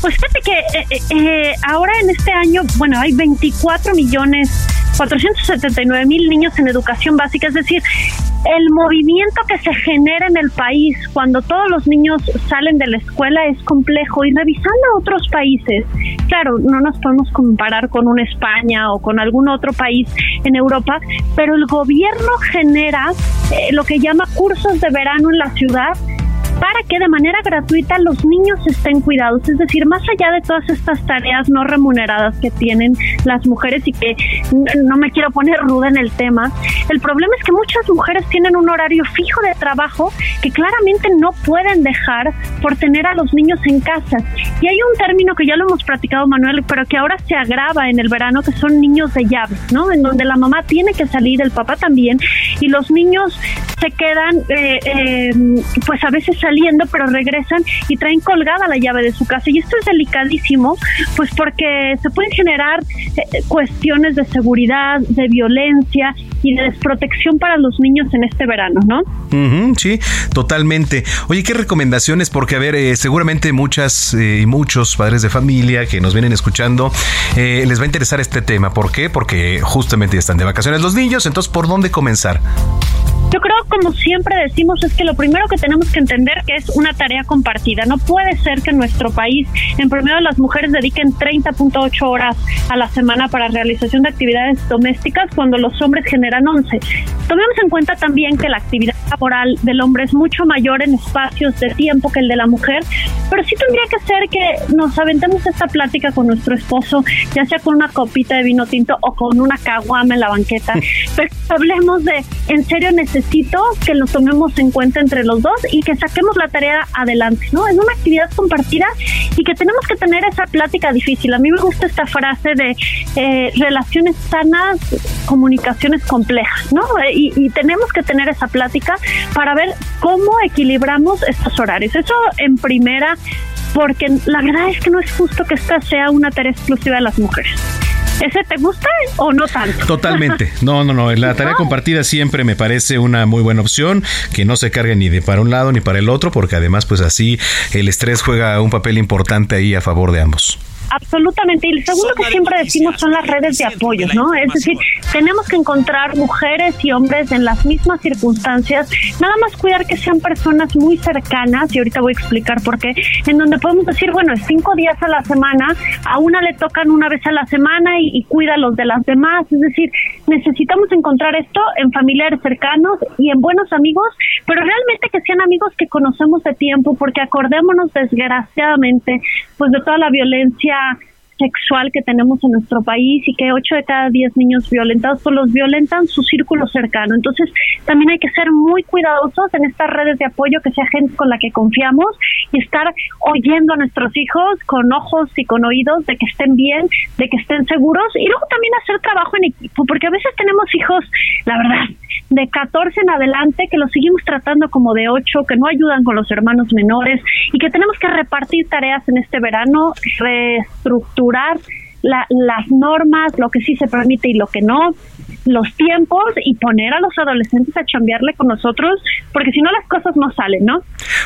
[SPEAKER 18] Pues fíjate que eh, eh, eh, ahora en este año, bueno, hay 24 millones 479 mil niños en educación básica, es decir, el movimiento que se genera en el país cuando todos los niños salen de la escuela es complejo. Y revisando otros países, claro, no nos podemos comparar con una España o con algún otro país en Europa, pero el gobierno genera lo que llama cursos de verano en la ciudad para que de manera gratuita los niños estén cuidados. Es decir, más allá de todas estas tareas no remuneradas que tienen las mujeres y que no me quiero poner ruda en el tema, el problema es que muchas mujeres tienen un horario fijo de trabajo que claramente no pueden dejar por tener a los niños en casa. Y hay un término que ya lo hemos practicado, Manuel, pero que ahora se agrava en el verano, que son niños de llave, ¿no? En donde la mamá tiene que salir, el papá también, y los niños se quedan, eh, eh, pues a veces saliendo, pero regresan y traen colgada la llave de su casa. Y esto es delicadísimo, pues porque se pueden generar eh, cuestiones de seguridad, de violencia y de desprotección para los niños en este verano, ¿no?
[SPEAKER 1] sí, totalmente. Oye, ¿qué recomendaciones? Porque, a ver, eh, seguramente muchas y muchos padres de familia que nos vienen escuchando les va a interesar este tema. ¿Por qué? Porque justamente están de vacaciones los niños, entonces, ¿por dónde comenzar?
[SPEAKER 18] Yo creo, como siempre decimos, es que lo primero que tenemos que entender que es una tarea compartida. No puede ser que en nuestro país, en promedio, las mujeres dediquen 30.8 horas a la semana para realización de actividades domésticas cuando los hombres generan 11. Tomemos en cuenta también que la actividad laboral del hombre es mucho mayor en espacios de tiempo que el de la mujer, pero sí tendría que ser que nos aventemos esta plática con nuestro esposo, ya sea con una copita de vino tinto o con una caguama en la banqueta, pero hablemos de, en serio, necesitamos necesito que lo tomemos en cuenta entre los dos y que saquemos la tarea adelante, ¿no? Es una actividad compartida y que tenemos que tener esa plática difícil. A mí me gusta esta frase de eh, relaciones sanas, comunicaciones complejas, ¿no? Y, y tenemos que tener esa plática para ver cómo equilibramos estos horarios. Eso en primera, porque la verdad es que no es justo que esta sea una tarea exclusiva de las mujeres. ¿Ese te gusta o no tanto?
[SPEAKER 1] Totalmente. No, no, no. La tarea compartida siempre me parece una muy buena opción, que no se cargue ni de para un lado ni para el otro, porque además pues así el estrés juega un papel importante ahí a favor de ambos.
[SPEAKER 18] Absolutamente. Y el segundo que siempre decimos son las redes de apoyo, ¿no? Es decir, tenemos que encontrar mujeres y hombres en las mismas circunstancias, nada más cuidar que sean personas muy cercanas, y ahorita voy a explicar por qué, en donde podemos decir, bueno, cinco días a la semana, a una le tocan una vez a la semana y, y cuida los de las demás. Es decir, necesitamos encontrar esto en familiares cercanos y en buenos amigos, pero realmente que sean amigos que conocemos de tiempo, porque acordémonos desgraciadamente, pues de toda la violencia Yeah. Sexual que tenemos en nuestro país y que 8 de cada 10 niños violentados pues los violentan su círculo cercano. Entonces, también hay que ser muy cuidadosos en estas redes de apoyo, que sea gente con la que confiamos y estar oyendo a nuestros hijos con ojos y con oídos de que estén bien, de que estén seguros y luego también hacer trabajo en equipo, porque a veces tenemos hijos, la verdad, de 14 en adelante que los seguimos tratando como de 8, que no ayudan con los hermanos menores y que tenemos que repartir tareas en este verano, reestructurar las normas, lo que sí se permite y lo que no, los tiempos y poner a los adolescentes a chambearle con nosotros, porque si no las cosas no salen, ¿no?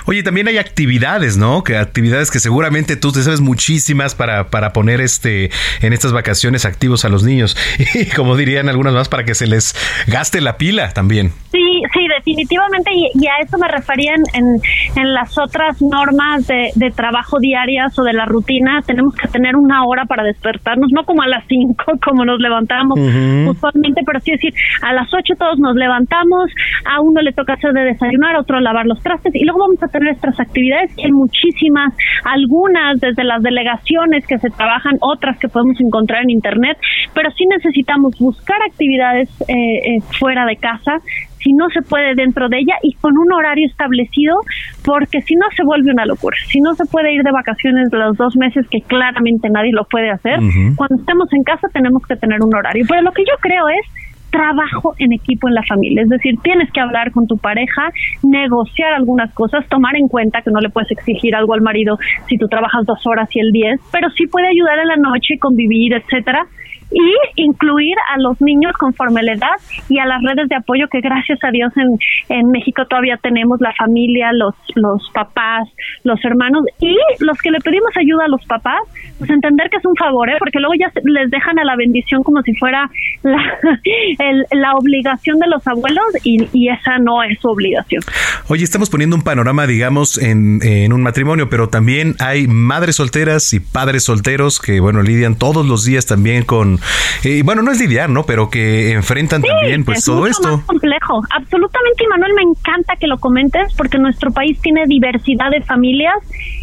[SPEAKER 1] Oye, también hay actividades, ¿no? Que actividades que seguramente tú te sabes muchísimas para, para poner este en estas vacaciones activos a los niños y como dirían algunas más para que se les gaste la pila también.
[SPEAKER 18] Sí, sí, definitivamente y, a eso me refería en, en, las otras normas de, de, trabajo diarias o de la rutina, tenemos que tener una hora para despertarnos, no como a las cinco como nos levantamos usualmente, pero sí decir, a las ocho todos nos levantamos, a uno le toca hacer de desayunar, a otro lavar los trastes y luego vamos a tener nuestras actividades, que hay muchísimas, algunas desde las delegaciones que se trabajan, otras que podemos encontrar en internet, pero sí necesitamos buscar actividades eh, eh, fuera de casa, si no se puede dentro de ella y con un horario establecido, porque si no se vuelve una locura. Si no se puede ir de vacaciones los dos meses, que claramente nadie lo puede hacer, cuando estemos en casa tenemos que tener un horario. Pero lo que yo creo es trabajo en equipo en la familia. Es decir, tienes que hablar con tu pareja, negociar algunas cosas, tomar en cuenta que no le puedes exigir algo al marido si tú trabajas dos horas y el diez, pero sí puede ayudar en la noche, convivir, etcétera y incluir a los niños conforme la edad y a las redes de apoyo que gracias a Dios en, en México todavía tenemos la familia, los, los papás, los hermanos y los que le pedimos ayuda a los papás, pues entender que es un favor, ¿eh? porque luego ya les dejan a la bendición como si fuera la, la obligación de los abuelos y, y, esa no es su obligación.
[SPEAKER 1] Oye, estamos poniendo un panorama, digamos, en, en un matrimonio, pero también hay madres solteras y padres solteros que, bueno, lidian todos los días también con, eh, bueno, no es lidiar, ¿no? Pero que enfrentan también pues todo esto.
[SPEAKER 18] Más complejo, absolutamente, y Manuel, me encanta que lo comentes porque nuestro país tiene diversidad de familias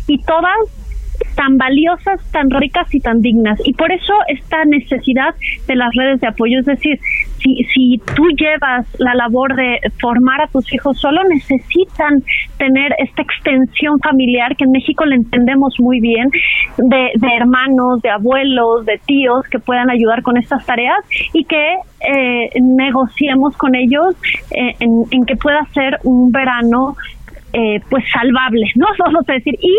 [SPEAKER 18] y todas tan valiosas, tan ricas y tan dignas. Y por eso esta necesidad de las redes de apoyo, es decir, si, si tú llevas la labor de formar a tus hijos, solo necesitan tener esta extensión familiar que en México le entendemos muy bien, de, de hermanos, de abuelos, de tíos que puedan ayudar con estas tareas y que eh, negociemos con ellos eh, en, en que pueda ser un verano eh, pues salvable, ¿no? Vamos a decir. Y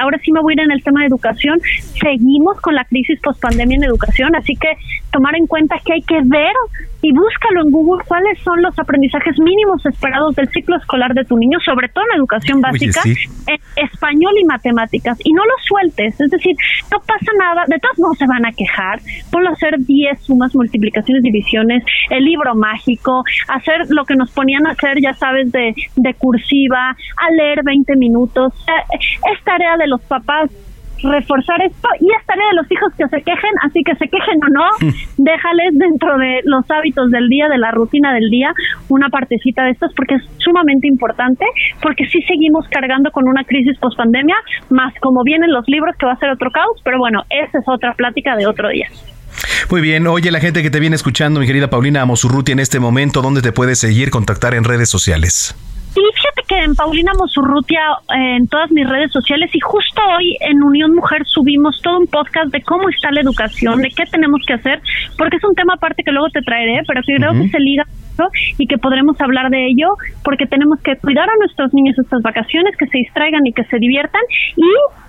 [SPEAKER 18] ahora sí me voy a ir en el tema de educación. Seguimos con la crisis post pandemia en educación, así que tomar en cuenta que hay que ver y búscalo en Google cuáles son los aprendizajes mínimos esperados del ciclo escolar de tu niño, sobre todo en educación básica, en español y matemáticas, y no lo sueltes, es decir, no pasa nada, de todos modos se van a quejar, ponlo a hacer 10 sumas, multiplicaciones, divisiones, el libro mágico, hacer lo que nos ponían a hacer, ya sabes, de, de cursiva, a leer 20 minutos, eh, es tarea de los papás reforzar esto y es tarea de los hijos que se quejen, así que se quejen o no, déjales dentro de los hábitos del día, de la rutina del día, una partecita de estas porque es sumamente importante, porque sí seguimos cargando con una crisis post pandemia, más como vienen los libros que va a ser otro caos, pero bueno, esa es otra plática de otro día.
[SPEAKER 1] Muy bien, oye la gente que te viene escuchando, mi querida Paulina Amosurruti, en este momento, ¿dónde te puedes seguir, contactar en redes sociales?
[SPEAKER 18] Sí, en Paulina Mosurrutia, en todas mis redes sociales, y justo hoy en Unión Mujer subimos todo un podcast de cómo está la educación, de qué tenemos que hacer, porque es un tema aparte que luego te traeré, pero que creo que se liga y que podremos hablar de ello porque tenemos que cuidar a nuestros niños estas vacaciones, que se distraigan y que se diviertan y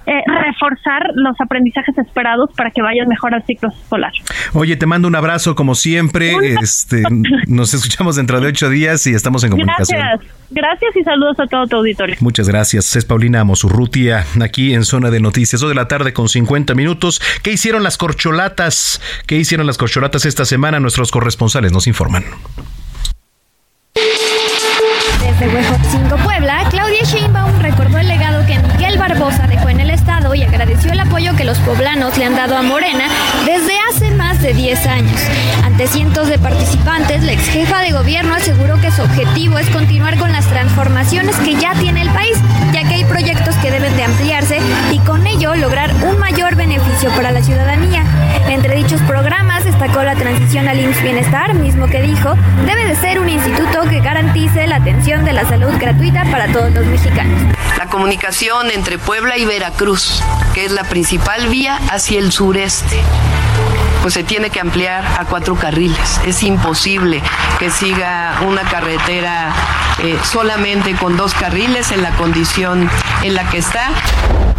[SPEAKER 18] eh, reforzar los aprendizajes esperados para que vayan mejor al ciclo escolar.
[SPEAKER 1] Oye, te mando un abrazo como siempre. Este, nos escuchamos dentro de ocho días y estamos en comunicación.
[SPEAKER 18] Gracias, gracias y saludos a todo tu auditorio.
[SPEAKER 1] Muchas gracias. Es Paulina Mosurrutia aquí en Zona de Noticias. Hoy de la tarde con 50 minutos. ¿Qué hicieron las corcholatas? ¿Qué hicieron las corcholatas esta semana? Nuestros corresponsales nos informan.
[SPEAKER 17] Desde Huejotzingo, Puebla, Claudia Sheinbaum recordó el legado que Miguel Barbosa dejó en el estado y agradeció el apoyo que los poblanos le han dado a Morena desde hace más de 10 años. Ante cientos de participantes, la ex jefa de gobierno aseguró que su objetivo es continuar con las transformaciones que ya tiene el país, ya que hay proyectos que deben de ampliarse y con ello lograr un mayor beneficio para la ciudadanía. Entre dichos programas destacó la transición al IMSS Bienestar, mismo que dijo, debe de ser un instituto que garantice la atención de la salud gratuita para todos los mexicanos.
[SPEAKER 4] La comunicación entre Puebla y Veracruz, que es la principal vía hacia el sureste pues se tiene que ampliar a cuatro carriles. Es imposible que siga una carretera eh, solamente con dos carriles en la condición en la que está.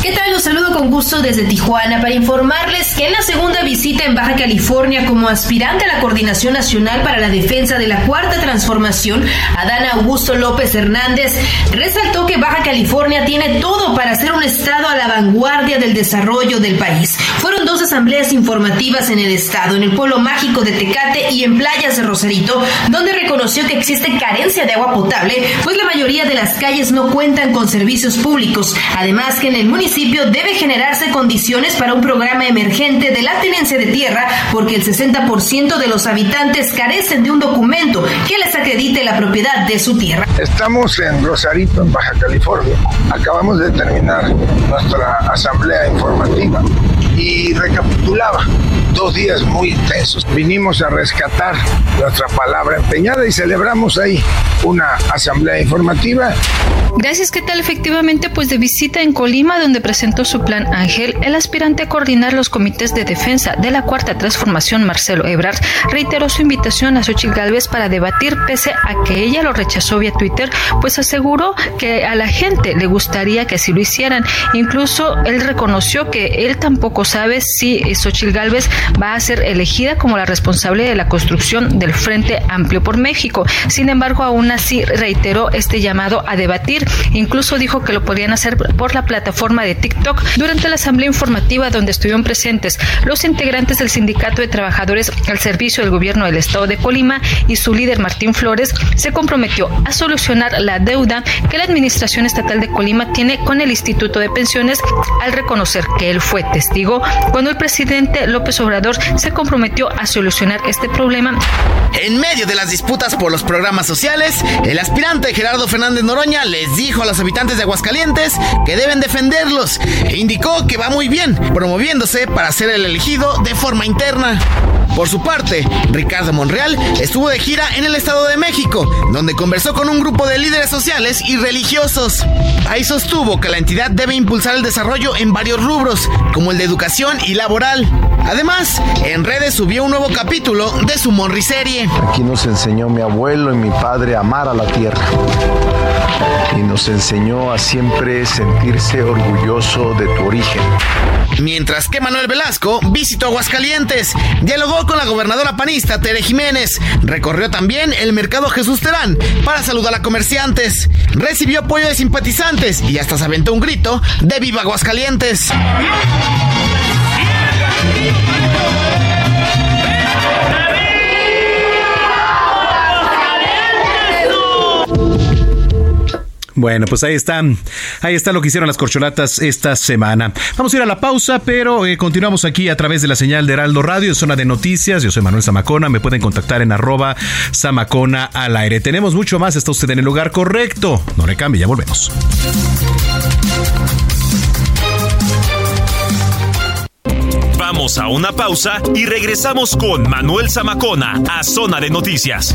[SPEAKER 19] ¿Qué tal? Los saludo con gusto desde Tijuana para informarles que en la segunda visita en Baja California como aspirante a la Coordinación Nacional para la Defensa de la Cuarta Transformación, Adán Augusto López Hernández resaltó que Baja California tiene todo para ser un estado a la vanguardia del desarrollo del país. Fueron dos asambleas informativas en el estado, en el pueblo mágico de Tecate y en playas de Rosarito, donde reconoció que existe carencia de agua potable, pues la mayoría de las calles no cuentan con servicios públicos. Además que en el municipio debe generarse condiciones para un programa emergente de la tenencia de tierra, porque el 60% de los habitantes carecen de un documento que les acredite la propiedad de su tierra.
[SPEAKER 20] Estamos en Rosarito, en Baja California. Acabamos de terminar nuestra asamblea informativa y recapitulaba dos días muy intensos. Vinimos a rescatar nuestra palabra empeñada y celebramos ahí una asamblea informativa.
[SPEAKER 21] Gracias, ¿qué tal? Efectivamente, pues de visita en Colima, donde presentó su plan Ángel, el aspirante a coordinar los comités de defensa de la Cuarta Transformación, Marcelo Ebrard, reiteró su invitación a Xochitl Galvez para debatir, pese a que ella lo rechazó vía Twitter, pues aseguró que a la gente le gustaría que así lo hicieran. Incluso él reconoció que él tampoco sabe si Xochitl Galvez va a ser elegida como la responsable de la construcción del Frente Amplio por México. Sin embargo, aún así reiteró este llamado a debatir. Incluso dijo que lo podrían hacer por la plataforma de TikTok durante la asamblea informativa donde estuvieron presentes los integrantes del Sindicato de Trabajadores al Servicio del Gobierno del Estado de Colima y su líder Martín Flores se comprometió a solucionar la deuda que la Administración Estatal de Colima tiene con el Instituto de Pensiones al reconocer que él fue testigo cuando el presidente López Obrador se comprometió a solucionar este problema.
[SPEAKER 22] En medio de las disputas por los programas sociales, el aspirante Gerardo Fernández Noroña les dijo a los habitantes de Aguascalientes que deben defenderlos e indicó que va muy bien, promoviéndose para ser el elegido de forma interna. Por su parte, Ricardo Monreal estuvo de gira en el Estado de México, donde conversó con un grupo de líderes sociales y religiosos. Ahí sostuvo que la entidad debe impulsar el desarrollo en varios rubros, como el de educación y laboral. Además, en redes subió un nuevo capítulo de su Monri-serie.
[SPEAKER 23] Aquí nos enseñó mi abuelo y mi padre a amar a la tierra. Y nos enseñó a siempre sentirse orgulloso de tu origen.
[SPEAKER 22] Mientras que Manuel Velasco visitó Aguascalientes, dialogó con la gobernadora panista Tere Jiménez, recorrió también el mercado Jesús Terán para saludar a comerciantes, recibió apoyo de simpatizantes y hasta se aventó un grito de Viva Aguascalientes.
[SPEAKER 1] Bueno, pues ahí está, ahí está lo que hicieron las corcholatas esta semana. Vamos a ir a la pausa, pero eh, continuamos aquí a través de la señal de Heraldo Radio, zona de noticias. Yo soy Manuel Zamacona, me pueden contactar en arroba Zamacona al aire. Tenemos mucho más, está usted en el lugar correcto. No le cambie, ya volvemos.
[SPEAKER 2] Vamos a una pausa y regresamos con Manuel Zamacona a Zona de Noticias.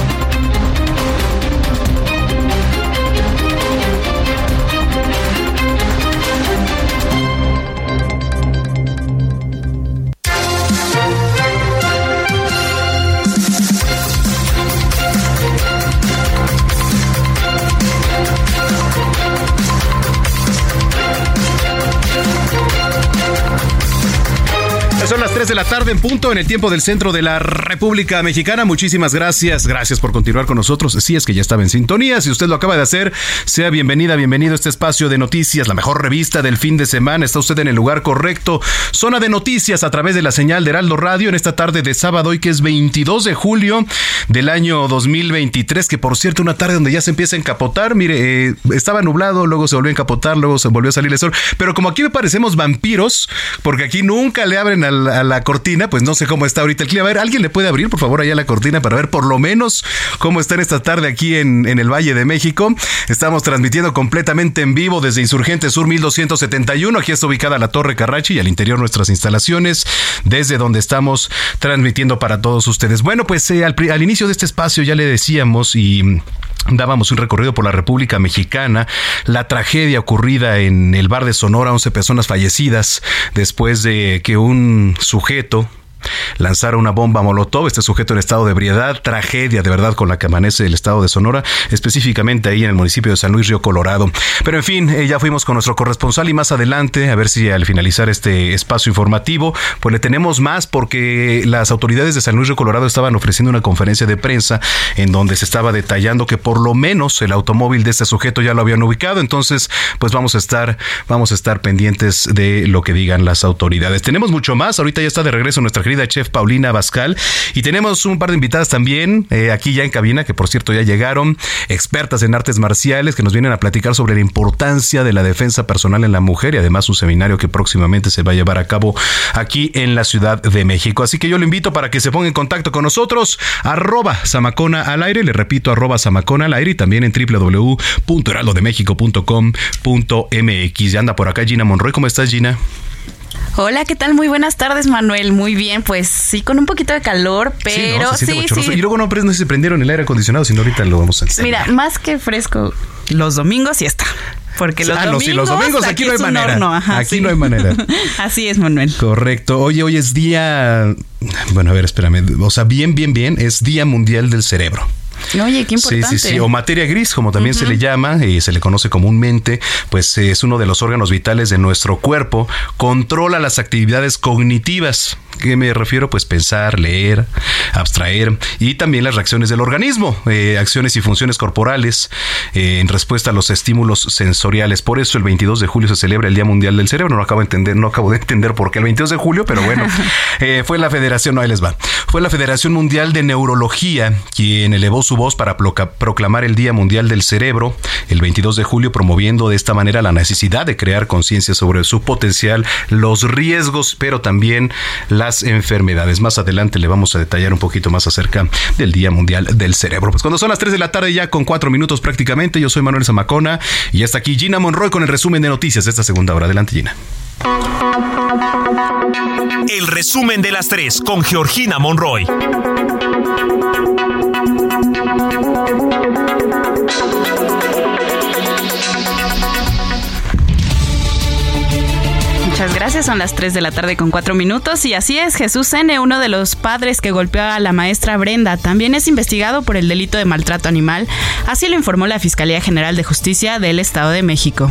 [SPEAKER 1] 3 de la tarde en punto en el tiempo del centro de la República Mexicana. Muchísimas gracias. Gracias por continuar con nosotros. Si es que ya estaba en sintonía, si usted lo acaba de hacer, sea bienvenida, bienvenido a este espacio de noticias, la mejor revista del fin de semana. Está usted en el lugar correcto. Zona de noticias a través de la señal de Heraldo Radio en esta tarde de sábado, hoy que es 22 de julio del año 2023, que por cierto, una tarde donde ya se empieza a encapotar. Mire, eh, estaba nublado, luego se volvió a encapotar, luego se volvió a salir el sol. Pero como aquí me parecemos vampiros, porque aquí nunca le abren al la cortina, pues no sé cómo está ahorita el clima. A ver, ¿alguien le puede abrir, por favor, allá la cortina para ver por lo menos cómo está en esta tarde aquí en, el Valle de México? Estamos transmitiendo completamente en vivo desde Insurgente Sur 1271. Aquí está ubicada la Torre Carrachi y al interior nuestras instalaciones, desde donde estamos transmitiendo para todos ustedes. Bueno, pues eh, al inicio de este espacio ya le decíamos y dábamos un recorrido por la República Mexicana, la tragedia ocurrida en el bar de Sonora, 11 personas fallecidas después de que un sujeto lanzara una bomba molotov, este sujeto en estado de ebriedad, tragedia de verdad con la que amanece el estado de Sonora, específicamente ahí en el municipio de San Luis Río Colorado. Pero en fin, eh, ya fuimos con nuestro corresponsal y más adelante, a ver si al finalizar este espacio informativo, pues le tenemos más porque las autoridades de San Luis Río Colorado estaban ofreciendo una conferencia de prensa en donde se estaba detallando que por lo menos el automóvil de este sujeto ya lo habían ubicado, entonces pues vamos a estar vamos a estar pendientes de lo que digan las autoridades. Tenemos mucho más, ahorita ya está de regreso nuestra querida chef Paulina Abascal. Y tenemos un par de invitadas también eh, aquí ya en cabina, que por cierto ya llegaron, expertas en artes marciales que nos vienen a platicar sobre la importancia de la defensa personal en la mujer y además un seminario que próximamente se va a llevar a cabo aquí en la Ciudad de México. Así que yo lo invito para que se ponga en contacto con nosotros, arroba Samacona al aire, le repito, arroba Samacona al aire y también en www.heraldodemexico.com.mx. Ya anda por acá Gina Monroy, ¿cómo estás Gina?
[SPEAKER 24] Hola, ¿qué tal? Muy buenas tardes, Manuel. Muy bien, pues sí, con un poquito de calor, pero sí, sí,
[SPEAKER 1] Y luego no, no se prendieron el aire acondicionado, sino ahorita lo vamos a
[SPEAKER 24] hacer. Mira, más que fresco, los domingos sí está. Porque los,
[SPEAKER 1] ah,
[SPEAKER 24] domingos,
[SPEAKER 1] sí, los domingos aquí, no hay manera. aquí no hay manera.
[SPEAKER 24] Así es, Manuel.
[SPEAKER 1] Correcto. Oye, hoy es día. Bueno, a ver, espérame. O sea, bien, bien, bien. Es Día Mundial del Cerebro.
[SPEAKER 24] Oye, qué importante.
[SPEAKER 1] Sí, sí, sí. O materia gris, como también se le llama y se le conoce comúnmente, pues es uno de los órganos vitales de nuestro cuerpo. Controla las actividades cognitivas. ¿Qué me refiero? Pues pensar, leer, abstraer y también las reacciones del organismo, eh, acciones y funciones corporales eh, en respuesta a los estímulos sensoriales. Por eso el 22 de julio se celebra el Día Mundial del Cerebro. No acabo de entender, no acabo de entender por qué el 22 de julio, pero bueno, eh, fue la Federación, no, ahí les va. Fue la Federación Mundial de Neurología quien elevó su voz para proclamar el Día Mundial del Cerebro el 22 de julio, promoviendo de esta manera la necesidad de crear conciencia sobre su potencial, los riesgos, pero también las enfermedades. Más adelante le vamos a detallar un poquito más acerca del Día Mundial del Cerebro. Pues cuando son las 3 de la tarde, ya con 4 minutos prácticamente, yo soy Manuel Zamacona y hasta aquí Gina Monroy con el resumen de noticias de esta segunda hora. Adelante, Gina.
[SPEAKER 2] El resumen de las 3 con Georgina Monroy.
[SPEAKER 24] Muchas gracias, son las 3 de la tarde con 4 minutos y así es, Jesús N., uno de los padres que golpeó a la maestra Brenda, también es investigado por el delito de maltrato animal, así lo informó la Fiscalía General de Justicia del Estado de México.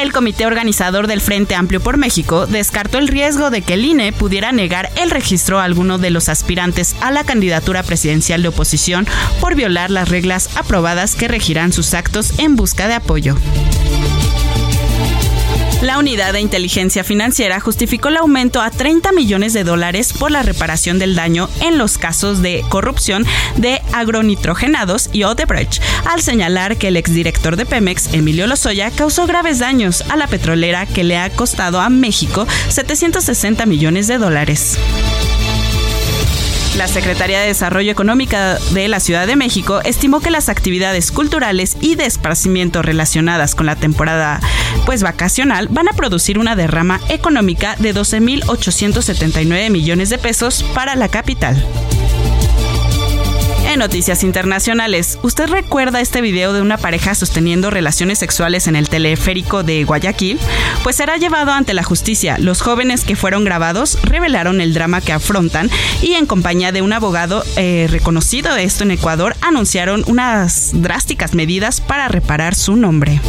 [SPEAKER 24] El comité organizador del Frente Amplio por México descartó el riesgo de que el INE pudiera negar el registro a alguno de los aspirantes a la candidatura presidencial de oposición por violar las reglas aprobadas que regirán sus actos en busca de apoyo. La unidad de inteligencia financiera justificó el aumento a 30 millones de dólares por la reparación del daño en los casos de corrupción de agronitrogenados y Odebrecht, al señalar que el exdirector de Pemex, Emilio Lozoya, causó graves daños a la petrolera que le ha costado a México 760 millones de dólares. La Secretaría de Desarrollo Económico de la Ciudad de México estimó que las actividades culturales y de esparcimiento relacionadas con la temporada pues vacacional van a producir una derrama económica de 12.879 millones de pesos para la capital. Noticias internacionales, ¿usted recuerda este video de una pareja sosteniendo relaciones sexuales en el teleférico de Guayaquil? Pues será llevado ante la justicia. Los jóvenes que fueron grabados revelaron el drama que afrontan y en compañía de un abogado eh, reconocido esto en Ecuador anunciaron unas drásticas medidas para reparar su nombre.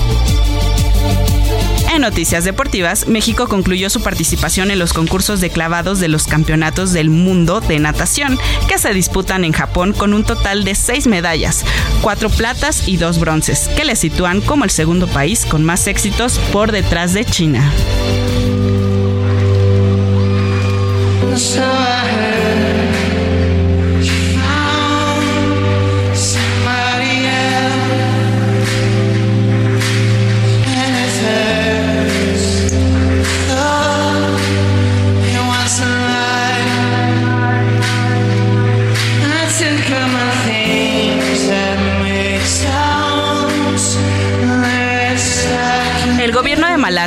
[SPEAKER 24] En noticias deportivas, México concluyó su participación en los concursos de clavados de los campeonatos del mundo de natación, que se disputan en Japón con un total de seis medallas, cuatro platas y dos bronces, que le sitúan como el segundo país con más éxitos por detrás de China.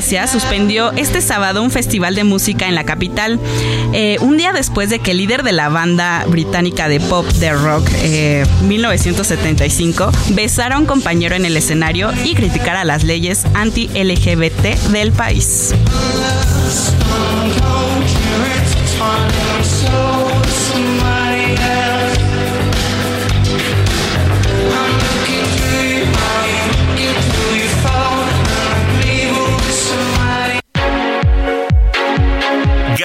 [SPEAKER 24] Suspendió este sábado un festival de música en la capital, eh, un día después de que el líder de la banda británica de pop de rock 1975 eh, besara a un compañero en el escenario y criticara las leyes anti-LGBT del país.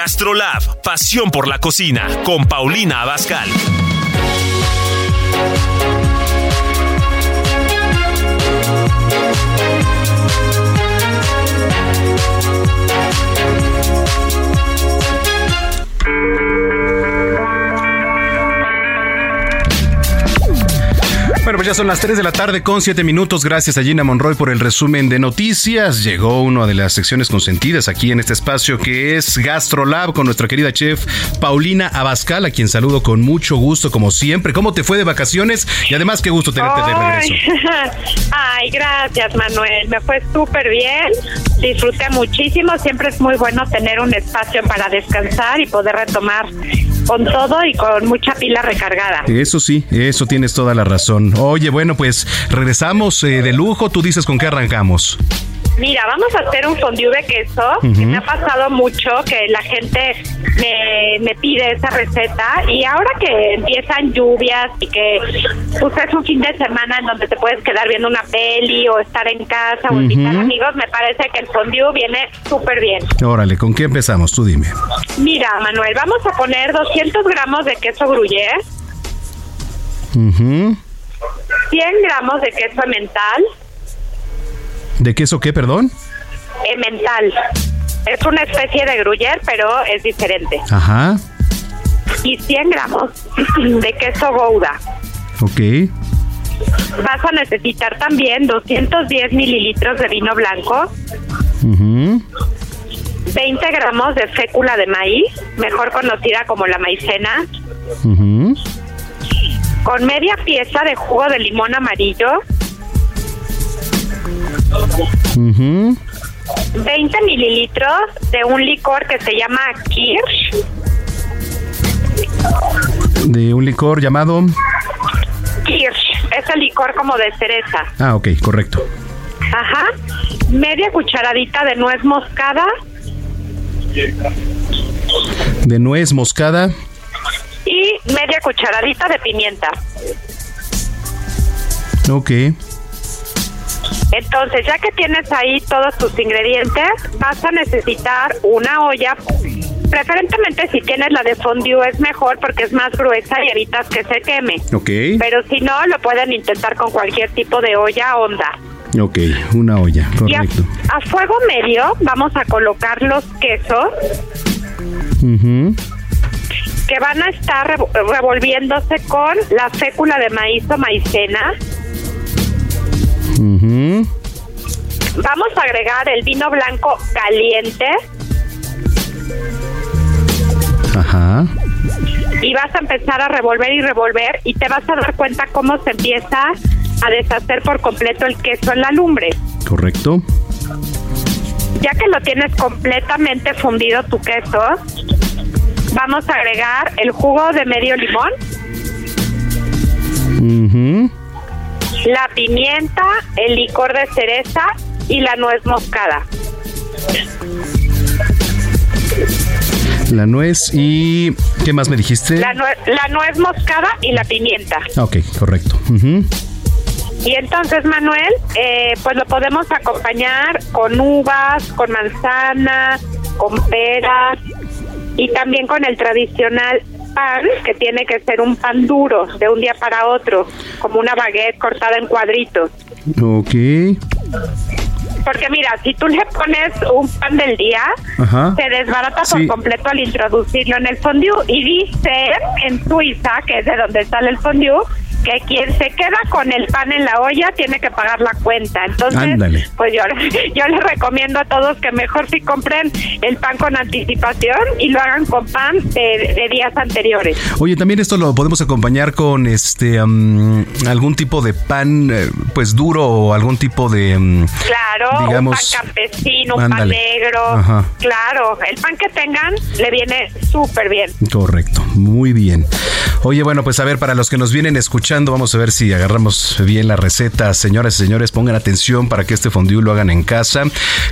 [SPEAKER 2] GastroLab, pasión por la cocina, con Paulina Abascal.
[SPEAKER 1] Pues ya son las 3 de la tarde con 7 minutos. Gracias a Gina Monroy por el resumen de noticias. Llegó una de las secciones consentidas aquí en este espacio que es GastroLab con nuestra querida chef Paulina Abascal, a quien saludo con mucho gusto como siempre. ¿Cómo te fue de vacaciones? Y además qué gusto tenerte de regreso.
[SPEAKER 25] Ay, gracias Manuel. Me fue súper bien. Disfruté muchísimo. Siempre es muy bueno tener un espacio para descansar y poder retomar con todo y con mucha pila recargada.
[SPEAKER 1] Eso sí, eso tienes toda la razón. Oye, bueno, pues regresamos eh, de lujo. Tú dices con qué arrancamos.
[SPEAKER 25] Mira, vamos a hacer un fondue de queso. me ha pasado mucho que la gente me, me, pide esa receta y ahora que empiezan lluvias y que pues es un fin de semana en donde te puedes quedar viendo una peli o estar en casa o invitar amigos, me parece que el fondue viene súper bien.
[SPEAKER 1] Órale, ¿con qué empezamos? Tú dime.
[SPEAKER 25] Mira, Manuel, vamos a poner 200 gramos de queso gruyere. 100 gramos de queso mental.
[SPEAKER 1] ¿De queso qué, perdón?
[SPEAKER 25] Emmental. Es una especie de gruyere, pero es diferente.
[SPEAKER 1] Ajá.
[SPEAKER 25] Y 100 gramos de queso gouda.
[SPEAKER 1] Ok.
[SPEAKER 25] Vas a necesitar también 210 mililitros de vino blanco. 20 gramos de fécula de maíz, mejor conocida como la maicena. Con media pieza de jugo de limón amarillo. 20 mililitros de un licor que se llama Kirsch.
[SPEAKER 1] De un licor llamado
[SPEAKER 25] Kirsch, es el licor como de cereza.
[SPEAKER 1] Ah, ok, correcto.
[SPEAKER 25] Ajá. Media cucharadita de nuez moscada.
[SPEAKER 1] De nuez moscada.
[SPEAKER 25] Y media cucharadita de pimienta.
[SPEAKER 1] Ok.
[SPEAKER 25] Entonces, ya que tienes ahí todos tus ingredientes, vas a necesitar una olla. Preferentemente si tienes la de fondue es mejor porque es más gruesa y evitas que se queme.
[SPEAKER 1] Ok.
[SPEAKER 25] Pero si no, lo pueden intentar con cualquier tipo de olla honda.
[SPEAKER 1] Ok, una olla, correcto.
[SPEAKER 25] A, a, fuego medio vamos a colocar los quesos. Que van a estar revolviéndose con la fécula de maíz o maicena. Vamos a agregar el vino blanco caliente.
[SPEAKER 1] Ajá.
[SPEAKER 25] Y vas a empezar a revolver y revolver y te vas a dar cuenta cómo se empieza a deshacer por completo el queso en la lumbre.
[SPEAKER 1] Correcto.
[SPEAKER 25] Ya que lo tienes completamente fundido tu queso, vamos a agregar el jugo de medio limón. La pimienta, el licor de cereza y la nuez moscada.
[SPEAKER 1] La nuez y... ¿Qué más me dijiste?
[SPEAKER 25] La, nuez moscada y la pimienta.
[SPEAKER 1] Ok, correcto.
[SPEAKER 25] Y entonces, Manuel, eh, pues lo podemos acompañar con uvas, con manzana, con peras y también con el tradicional pan, que tiene que ser un pan duro de un día para otro, como una baguette cortada en cuadritos.
[SPEAKER 1] Ok.
[SPEAKER 25] Porque mira, si tú le pones un pan del día, se desbarata por completo al introducirlo en el fondue. Y dice en Suiza, que es de donde sale el fondue, que quien se queda con el pan en la olla tiene que pagar la cuenta. Entonces, pues yo, yo les recomiendo a todos que mejor si compren el pan con anticipación y lo hagan con pan de, días anteriores.
[SPEAKER 1] Oye, también esto lo podemos acompañar con este algún tipo de pan eh, pues duro o algún tipo de
[SPEAKER 25] claro, digamos, un pan campesino, un pan negro. Claro, el pan que tengan le viene súper bien.
[SPEAKER 1] Correcto, muy bien. Oye, bueno, pues a ver, para los que nos vienen escuchando Vamos a ver si agarramos bien la receta. Señoras y señores, pongan atención para que este fondue lo hagan en casa.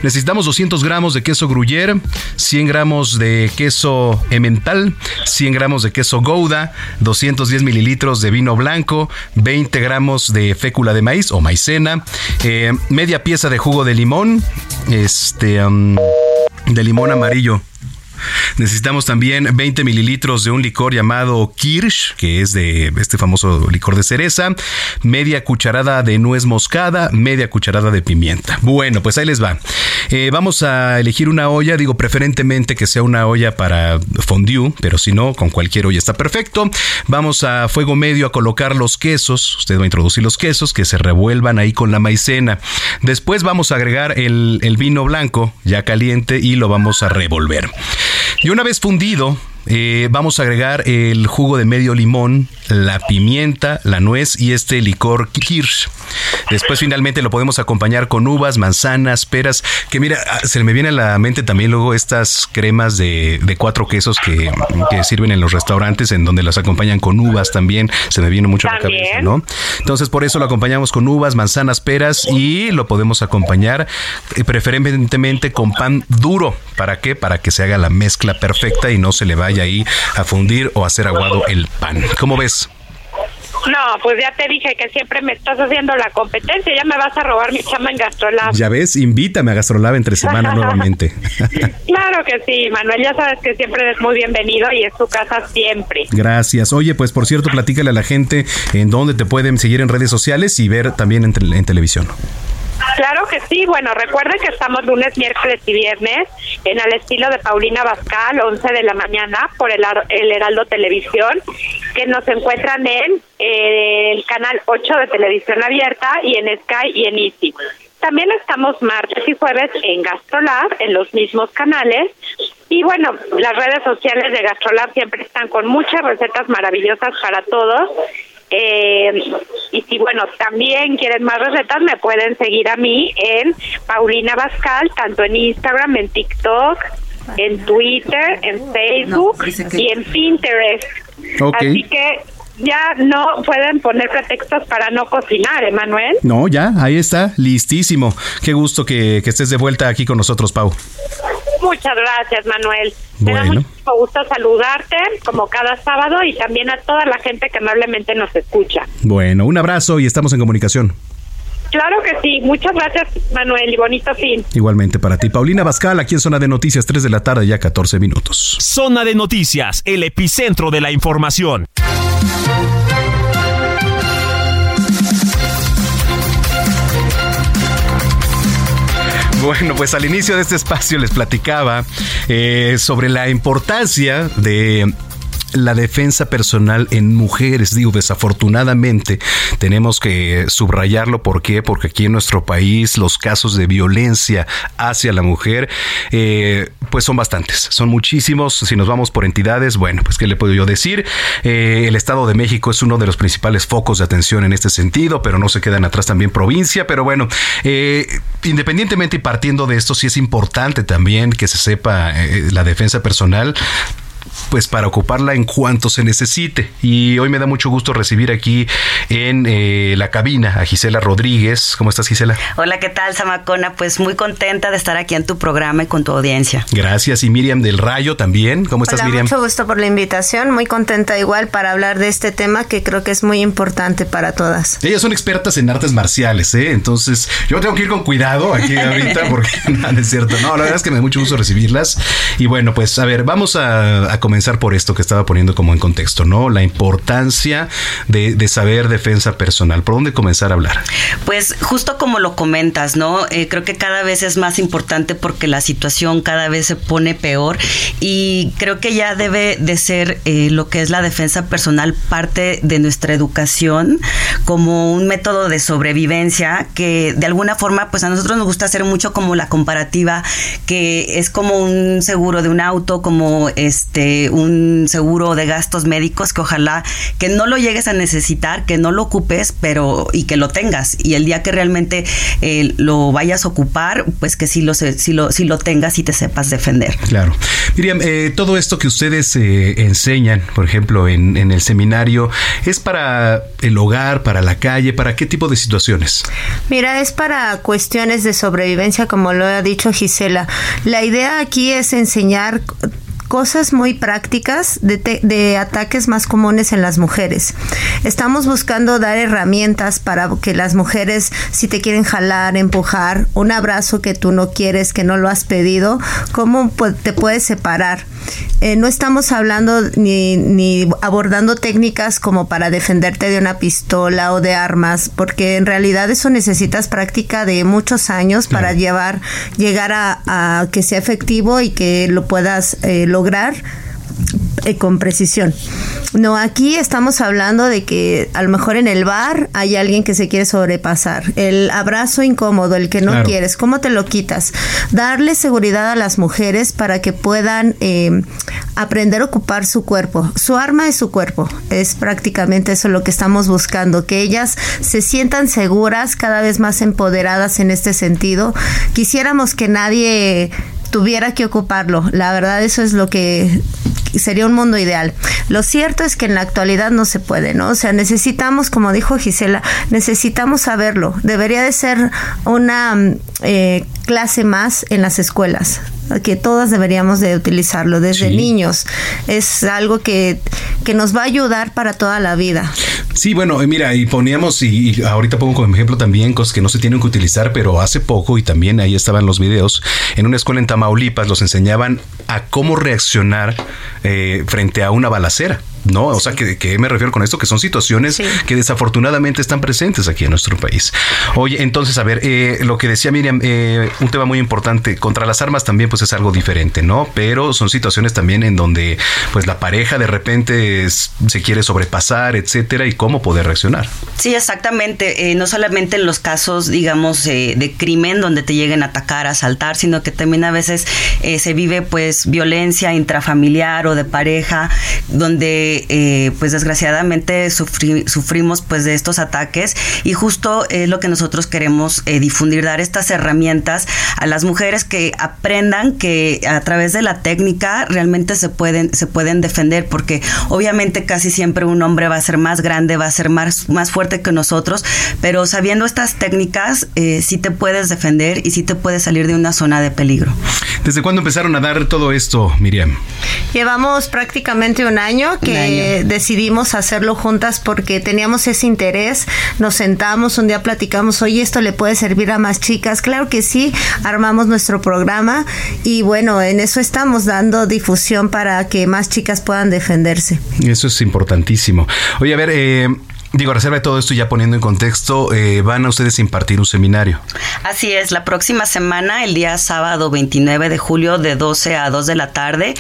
[SPEAKER 1] Necesitamos 200 gramos de queso gruyere, 100 gramos de queso emmental, 100 gramos de queso gouda, 210 mililitros de vino blanco, 20 gramos de fécula de maíz o maicena, eh, media pieza de jugo de limón, este, de limón amarillo. Necesitamos también 20 mililitros de un licor llamado Kirsch, que es de este famoso licor de cereza, media cucharada de nuez moscada, media cucharada de pimienta. Bueno, pues ahí les va. Eh, vamos a elegir una olla, digo preferentemente que sea una olla para fondue, pero si no, con cualquier olla está perfecto. Vamos a fuego medio a colocar los quesos, usted va a introducir los quesos que se revuelvan ahí con la maicena. Después vamos a agregar el, el vino blanco ya caliente y lo vamos a revolver. Y una vez fundido, eh, vamos a agregar el jugo de medio limón, la pimienta, la nuez y este licor Kirsch. Después finalmente lo podemos acompañar con uvas, manzanas, peras, que mira, ah, se me viene a la mente también luego estas cremas de, cuatro quesos que, sirven en los restaurantes en donde las acompañan con uvas también, se me viene mucho a la cabeza, ¿no? Entonces por eso lo acompañamos con uvas, manzanas, peras y lo podemos acompañar eh, preferentemente con pan duro. ¿Para qué? Para que se haga la mezcla perfecta y no se le vaya ahí a fundir o hacer aguado el pan. ¿Cómo ves?
[SPEAKER 25] No, pues ya te dije que siempre me estás haciendo la competencia, ya me vas a robar mi chama en Gastrolab.
[SPEAKER 1] Ya ves, invítame a Gastrolab entre semana nuevamente.
[SPEAKER 25] claro que sí, Manuel, ya sabes que siempre eres muy bienvenido y es tu casa siempre.
[SPEAKER 1] Gracias. Oye, pues por cierto, platícale a la gente en dónde te pueden seguir en redes sociales y ver también en televisión.
[SPEAKER 25] Claro que sí. Bueno, recuerden que estamos lunes, miércoles y viernes en el estilo de Paulina Bascal, 11 de la mañana, por el, el Heraldo Televisión, que nos encuentran en el canal 8 de Televisión Abierta y en Sky y en Easy. También estamos martes y jueves en Gastrolab, en los mismos canales. Y bueno, las redes sociales de Gastrolab siempre están con muchas recetas maravillosas para todos. Eh, y si, bueno, también quieren más recetas, me pueden seguir a mí en Paulina Bascal, tanto en Instagram, en TikTok, en Twitter, en Facebook y en Pinterest. Así que ya no pueden poner pretextos para no cocinar, Emanuel.
[SPEAKER 1] No, ya, ahí está, listísimo. Qué gusto que, que estés de vuelta aquí con nosotros, Pau.
[SPEAKER 25] Muchas gracias, Manuel. Me da mucho gusto saludarte, como cada sábado, y también a toda la gente que amablemente nos escucha.
[SPEAKER 1] Bueno, un abrazo y estamos en comunicación.
[SPEAKER 25] Claro que sí. Muchas gracias, Manuel, y bonito fin.
[SPEAKER 1] Igualmente para ti. Paulina Bascal, aquí en Zona de Noticias, 3 de la tarde, ya 14 minutos.
[SPEAKER 2] Zona de Noticias, el epicentro de la información.
[SPEAKER 1] Bueno, pues al inicio de este espacio les platicaba eh, sobre la importancia de la defensa personal en mujeres. Digo, desafortunadamente tenemos que subrayarlo. ¿Por qué? Porque aquí en nuestro país los casos de violencia hacia la mujer, eh, pues son bastantes, son muchísimos. Si nos vamos por entidades, bueno, pues qué le puedo yo decir. Eh, el Estado de México es uno de los principales focos de atención en este sentido, pero no se quedan atrás también provincia. Pero bueno, eh, independientemente y partiendo de esto, sí es importante también que se sepa la defensa personal pues para ocuparla en cuanto se necesite. Y hoy me da mucho gusto recibir aquí en eh, la cabina a Gisela Rodríguez. ¿Cómo estás, Gisela?
[SPEAKER 26] Hola, ¿qué tal, Samacona? Pues muy contenta de estar aquí en tu programa y con tu audiencia.
[SPEAKER 1] Gracias. Y Miriam del Rayo también. ¿Cómo estás, Miriam?
[SPEAKER 27] Mucho gusto por la invitación. Muy contenta igual para hablar de este tema que creo que es muy importante para todas.
[SPEAKER 1] Ellas son expertas en artes marciales, ¿eh? Entonces, yo tengo que ir con cuidado aquí ahorita porque no, es cierto. No, la verdad es que me da mucho gusto recibirlas. Y bueno, pues a ver, vamos a, a comenzar por esto que estaba poniendo como en contexto, ¿no? La importancia de, saber defensa personal. ¿Por dónde comenzar a hablar?
[SPEAKER 26] Pues justo como lo comentas, ¿no? Eh, creo que cada vez es más importante porque la situación cada vez se pone peor y creo que ya debe de ser eh, lo que es la defensa personal parte de nuestra educación como un método de sobrevivencia que de alguna forma pues a nosotros nos gusta hacer mucho como la comparativa que es como un seguro de un auto, como este un seguro de gastos médicos que ojalá que no lo llegues a necesitar, que no lo ocupes, pero y que lo tengas. Y el día que realmente eh, lo vayas a ocupar, pues que sí lo, sí lo, sí lo tengas y te sepas defender.
[SPEAKER 1] Claro. Miriam, eh, todo esto que ustedes eh, enseñan, por ejemplo, en, en el seminario, ¿es para el hogar, para la calle, para qué tipo de situaciones?
[SPEAKER 27] Mira, es para cuestiones de sobrevivencia, como lo ha dicho Gisela. La idea aquí es enseñar cosas muy prácticas de, de ataques más comunes en las mujeres. Estamos buscando dar herramientas para que las mujeres, si te quieren jalar, empujar, un abrazo que tú no quieres, que no lo has pedido, ¿cómo te puedes separar? Eh, no estamos hablando ni, ni abordando técnicas como para defenderte de una pistola o de armas, porque en realidad eso necesitas práctica de muchos años para llevar, llegar a, que sea efectivo y que lo puedas eh, lograr eh, con precisión. No, aquí estamos hablando de que a lo mejor en el bar hay alguien que se quiere sobrepasar. El abrazo incómodo, el que no quieres, ¿cómo te lo quitas? Darle seguridad a las mujeres para que puedan eh, aprender a ocupar su cuerpo. Su arma es su cuerpo. Es prácticamente eso lo que estamos buscando, que ellas se sientan seguras, cada vez más empoderadas en este sentido. Quisiéramos que nadie tuviera que ocuparlo. La verdad, eso es lo que sería un mundo ideal. Lo cierto es que en la actualidad no se puede, ¿no? O sea, necesitamos, como dijo Gisela, necesitamos saberlo. Debería de ser una eh, clase más en las escuelas que todas deberíamos de utilizarlo desde niños. Es algo que, que, nos va a ayudar para toda la vida.
[SPEAKER 1] Sí, bueno, eh, mira, y poníamos, y, ahorita pongo como ejemplo también cosas que no se tienen que utilizar, pero hace poco, y también ahí estaban los videos, en una escuela en Tamaulipas los enseñaban a cómo reaccionar eh, frente a una balacera. ¿No? O sea, que, me refiero con esto, que son situaciones que desafortunadamente están presentes aquí en nuestro país. Oye, entonces, a ver, eh, lo que decía Miriam, eh, un tema muy importante, contra las armas también pues es algo diferente, ¿no? Pero son situaciones también en donde pues la pareja de repente se quiere sobrepasar, etcétera, y cómo poder reaccionar.
[SPEAKER 26] Sí, exactamente. Eh, no solamente en los casos, digamos, de crimen donde te lleguen a atacar, a asaltar, sino que también a veces se vive pues violencia intrafamiliar o de pareja, donde eh, pues desgraciadamente sufrimos pues de estos ataques y justo es lo que nosotros queremos eh, difundir, dar estas herramientas a las mujeres que aprendan que a través de la técnica realmente se pueden, se pueden defender, porque obviamente casi siempre un hombre va a ser más grande, va a ser más, más fuerte que nosotros, pero sabiendo estas técnicas eh, sí te puedes defender y sí te puedes salir de una zona de peligro.
[SPEAKER 1] ¿Desde cuándo empezaron a dar todo esto, Miriam?
[SPEAKER 27] Llevamos prácticamente un año que decidimos hacerlo juntas porque teníamos ese interés, nos sentamos, un día platicamos, oye, esto le puede servir a más chicas, claro que sí, armamos nuestro programa y bueno, en eso estamos dando difusión para que más chicas puedan defenderse.
[SPEAKER 1] Eso es importantísimo. Oye, a ver, eh, Digo, reserva de todo esto ya poniendo en contexto, eh, van a ustedes impartir un seminario.
[SPEAKER 26] Así es, la próxima semana, el día sábado 29 de julio de 12 a 2 de la tarde,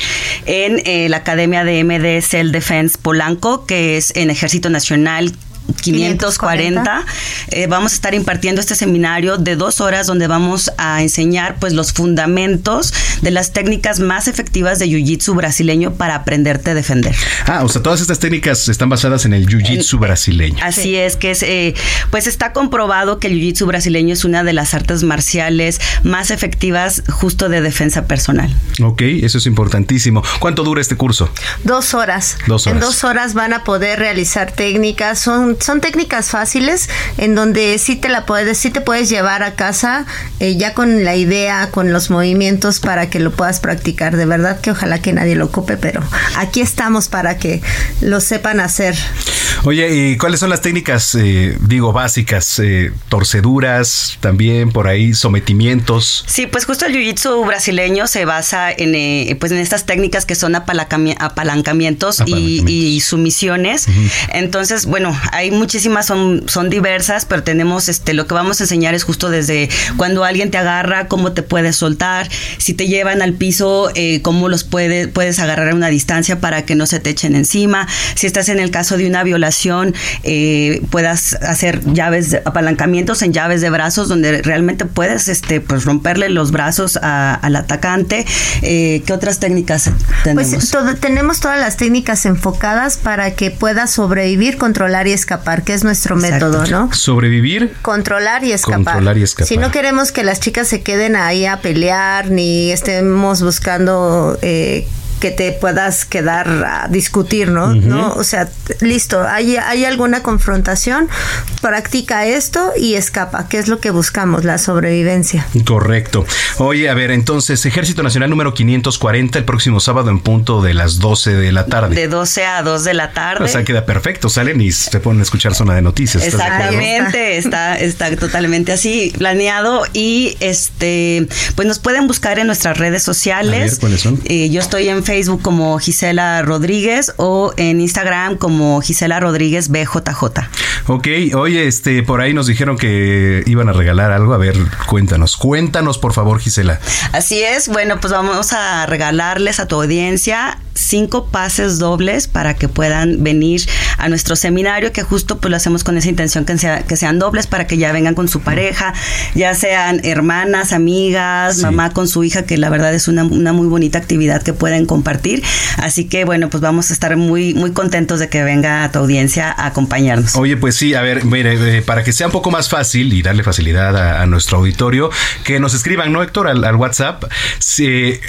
[SPEAKER 26] en eh, la Academia de MD Cell Defense Polanco, que es en Ejército Nacional 540. Eh, vamos a estar impartiendo este seminario de dos horas donde vamos a enseñar pues los fundamentos de las técnicas más efectivas de Jiu-Jitsu brasileño para aprenderte a defender.
[SPEAKER 1] Ah, o sea, todas estas técnicas están basadas en el Jiu-Jitsu brasileño.
[SPEAKER 26] Así es, que es, eh, pues está comprobado que el Jiu-Jitsu brasileño es una de las artes marciales más efectivas justo de defensa personal.
[SPEAKER 1] Ok, eso es importantísimo. ¿Cuánto dura este curso?
[SPEAKER 27] Dos horas.
[SPEAKER 1] Dos horas.
[SPEAKER 27] En dos horas van a poder realizar técnicas, son son técnicas fáciles en donde sí te la puedes, sí te puedes llevar a casa eh, ya con la idea, con los movimientos para que lo puedas practicar. De verdad que ojalá que nadie lo ocupe, pero aquí estamos para que lo sepan hacer.
[SPEAKER 1] Oye, ¿y cuáles son las técnicas, eh, digo, básicas? Eh, torceduras, también por ahí, sometimientos.
[SPEAKER 26] Sí, pues justo el jiu-jitsu brasileño se basa en, pues en estas técnicas que son apalancamientos, Y, sumisiones. Entonces, bueno, hay muchísimas, son, son diversas, pero tenemos este, lo que vamos a enseñar es justo desde cuando alguien te agarra, cómo te puedes soltar, si te llevan al piso, eh, cómo los puede, puedes agarrar a una distancia para que no se te echen encima, si estás en el caso de una violación, eh, puedas hacer llaves, apalancamientos en llaves de brazos donde realmente puedes este, pues romperle los brazos al atacante. Eh, ¿Qué otras técnicas tenemos?
[SPEAKER 27] Pues tenemos todas las técnicas enfocadas para que puedas sobrevivir, controlar y escapar que es nuestro método, ¿no?
[SPEAKER 1] Sobrevivir.
[SPEAKER 27] Controlar y escapar.
[SPEAKER 1] Controlar y escapar.
[SPEAKER 27] Si no queremos que las chicas se queden ahí a pelear ni estemos buscando eh, que te puedas quedar a discutir, ¿no? ¿no? O sea, listo, hay, hay alguna confrontación, practica esto y escapa, que es lo que buscamos, la sobrevivencia.
[SPEAKER 1] Correcto. Oye, a ver, entonces, Ejército Nacional número 540 el próximo sábado en punto de las 12 de la tarde.
[SPEAKER 26] De 12 a 2 de la tarde.
[SPEAKER 1] O sea, queda perfecto, salen y se ponen a escuchar zona de noticias.
[SPEAKER 26] Exactamente, está, está totalmente así planeado y este, pues nos pueden buscar en nuestras redes sociales.
[SPEAKER 1] ¿cuáles son?
[SPEAKER 26] Eh, yo estoy en Facebook como Gisela Rodríguez o en Instagram como Gisela Rodríguez BJJ.
[SPEAKER 1] Ok, oye, este, por ahí nos dijeron que iban a regalar algo. A ver, cuéntanos, cuéntanos por favor, Gisela.
[SPEAKER 26] Así es, bueno, pues vamos a regalarles a tu audiencia cinco pases dobles para que puedan venir a nuestro seminario, que justo pues lo hacemos con esa intención que, que sean dobles para que ya vengan con su pareja, ya sean hermanas, amigas, mamá con su hija, que la verdad es una, una, muy bonita actividad que pueden compartir. Así que bueno, pues vamos a estar muy, muy contentos de que venga tu audiencia a acompañarnos.
[SPEAKER 1] Oye, pues sí, a ver, mire, eh, para que sea un poco más fácil y darle facilidad a, nuestro auditorio, que nos escriban, ¿no, Héctor? Al, al WhatsApp. Si,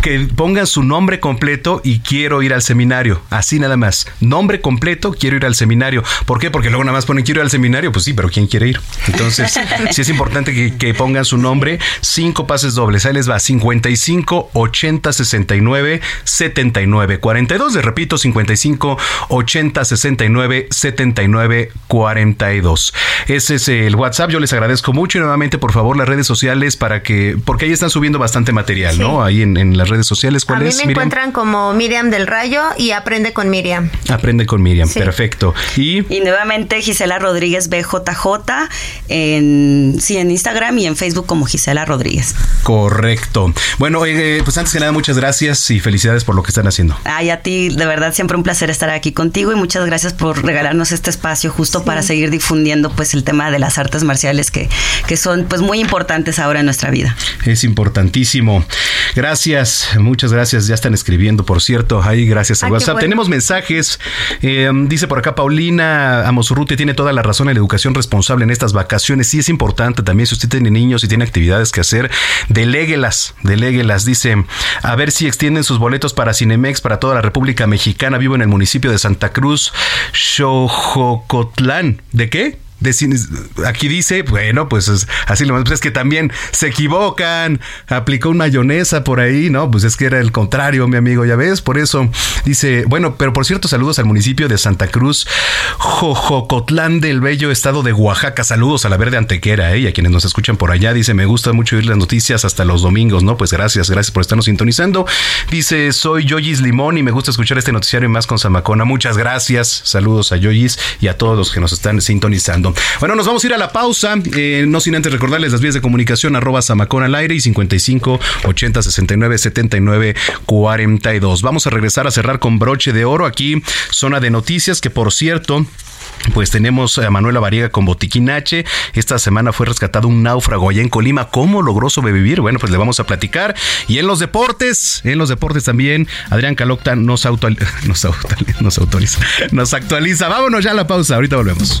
[SPEAKER 1] que pongan su nombre completo y quiero ir al seminario. Así nada más. Nombre completo, quiero ir al seminario. ¿Por qué? Porque luego nada más ponen quiero ir al seminario. Pues sí, pero ¿quién quiere ir? Entonces, sí es importante que, pongan su nombre. Cinco pases dobles. Ahí les va. 55 80 69 79 42. Les repito, 55 80 69 79 42. Ese es el WhatsApp. Yo les agradezco mucho y nuevamente, por favor, las redes sociales para que, porque ahí están subiendo bastante material, ¿no? Ahí en, en las redes sociales. ¿Cuál
[SPEAKER 27] a
[SPEAKER 1] es?
[SPEAKER 27] mí me encuentran como Miriam del Rayo y Aprende con Miriam.
[SPEAKER 1] Aprende con Miriam, perfecto. Y,
[SPEAKER 26] y nuevamente Gisela Rodríguez BJJ en, sí, en Instagram y en Facebook como Gisela Rodríguez.
[SPEAKER 1] Correcto. Bueno, eh, pues antes que nada, muchas gracias y felicidades por lo que están haciendo.
[SPEAKER 26] Ay, a ti, de verdad, siempre un placer estar aquí contigo y muchas gracias por regalarnos este espacio justo para seguir difundiendo pues el tema de las artes marciales que, que son pues muy importantes ahora en nuestra vida.
[SPEAKER 1] Es importantísimo. Gracias muchas gracias. Ya están escribiendo, por cierto. Ahí, gracias al WhatsApp. Tenemos mensajes. Eh, dice por acá Paulina Amosurrute tiene toda la razón en la educación responsable en estas vacaciones. Sí es importante también. Si usted tiene niños y tiene actividades que hacer, deléguelas, deléguelas. Dice, a ver si extienden sus boletos para Cinemex para toda la República Mexicana. Vivo en el municipio de Santa Cruz, Xojocotlán. ¿De qué? Aquí dice, bueno, pues así lo pues es que también se equivocan, aplicó una mayonesa por ahí, ¿no? Pues es que era el contrario, mi amigo, ya ves, por eso dice, bueno, pero por cierto, saludos al municipio de Santa Cruz, Jojocotlán del bello estado de Oaxaca, saludos a la verde antequera, ¿eh? Y a quienes nos escuchan por allá, dice, me gusta mucho oír las noticias hasta los domingos, ¿no? Pues gracias, gracias por estarnos sintonizando. Dice, soy Yoyis Limón y me gusta escuchar este noticiario más con Zamacona, muchas gracias, saludos a Yoyis y a todos los que nos están sintonizando. Bueno, nos vamos a ir a la pausa. Eh, no sin antes recordarles las vías de comunicación arroba Samacón al aire y 55 80 69 79 42. Vamos a regresar a cerrar con broche de oro aquí, zona de noticias, que por cierto, pues tenemos a Manuela Variega con Botiquín. Esta semana fue rescatado un náufrago allá en Colima. ¿Cómo logró sobrevivir? Bueno, pues le vamos a platicar. Y en los deportes, en los deportes también, Adrián Calocta nos, nos autoriza, nos actualiza. Vámonos ya a la pausa. Ahorita volvemos.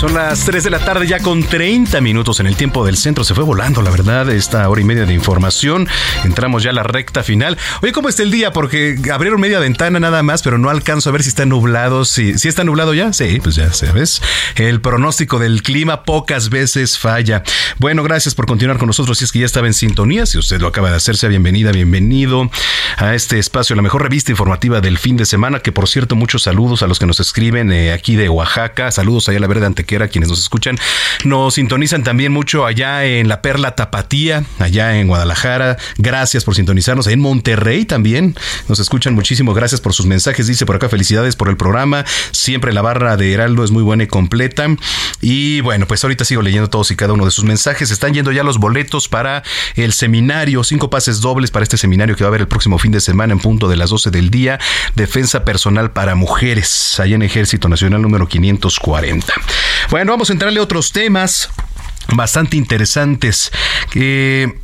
[SPEAKER 1] Son las 3 de la tarde ya con 30 minutos en el tiempo del centro. Se fue volando, la verdad, esta hora y media de información. Entramos ya a la recta final. Oye, ¿cómo está el día? Porque abrieron media ventana nada más, pero no alcanzo a ver si está nublado. Si, si está nublado ya, sí, pues ya sabes. El pronóstico del clima pocas veces falla. Bueno, gracias por continuar con nosotros. Si es que ya estaba en sintonía, si usted lo acaba de hacer, sea bienvenida, bienvenido a este espacio, la mejor revista informativa del fin de semana. Que por cierto, muchos saludos a los que nos escriben eh, aquí de Oaxaca. Saludos allá a la Verde Ante quiera quienes nos escuchan. Nos sintonizan también mucho allá en la Perla Tapatía, allá en Guadalajara. Gracias por sintonizarnos. En Monterrey también nos escuchan muchísimo. Gracias por sus mensajes. Dice por acá felicidades por el programa. Siempre la barra de Heraldo es muy buena y completa. Y bueno, pues ahorita sigo leyendo todos y cada uno de sus mensajes. Están yendo ya los boletos para el seminario. Cinco pases dobles para este seminario que va a haber el próximo fin de semana en punto de las 12 del día. Defensa personal para mujeres, allá en Ejército Nacional número 540. Bueno, vamos a entrarle a otros temas bastante interesantes. que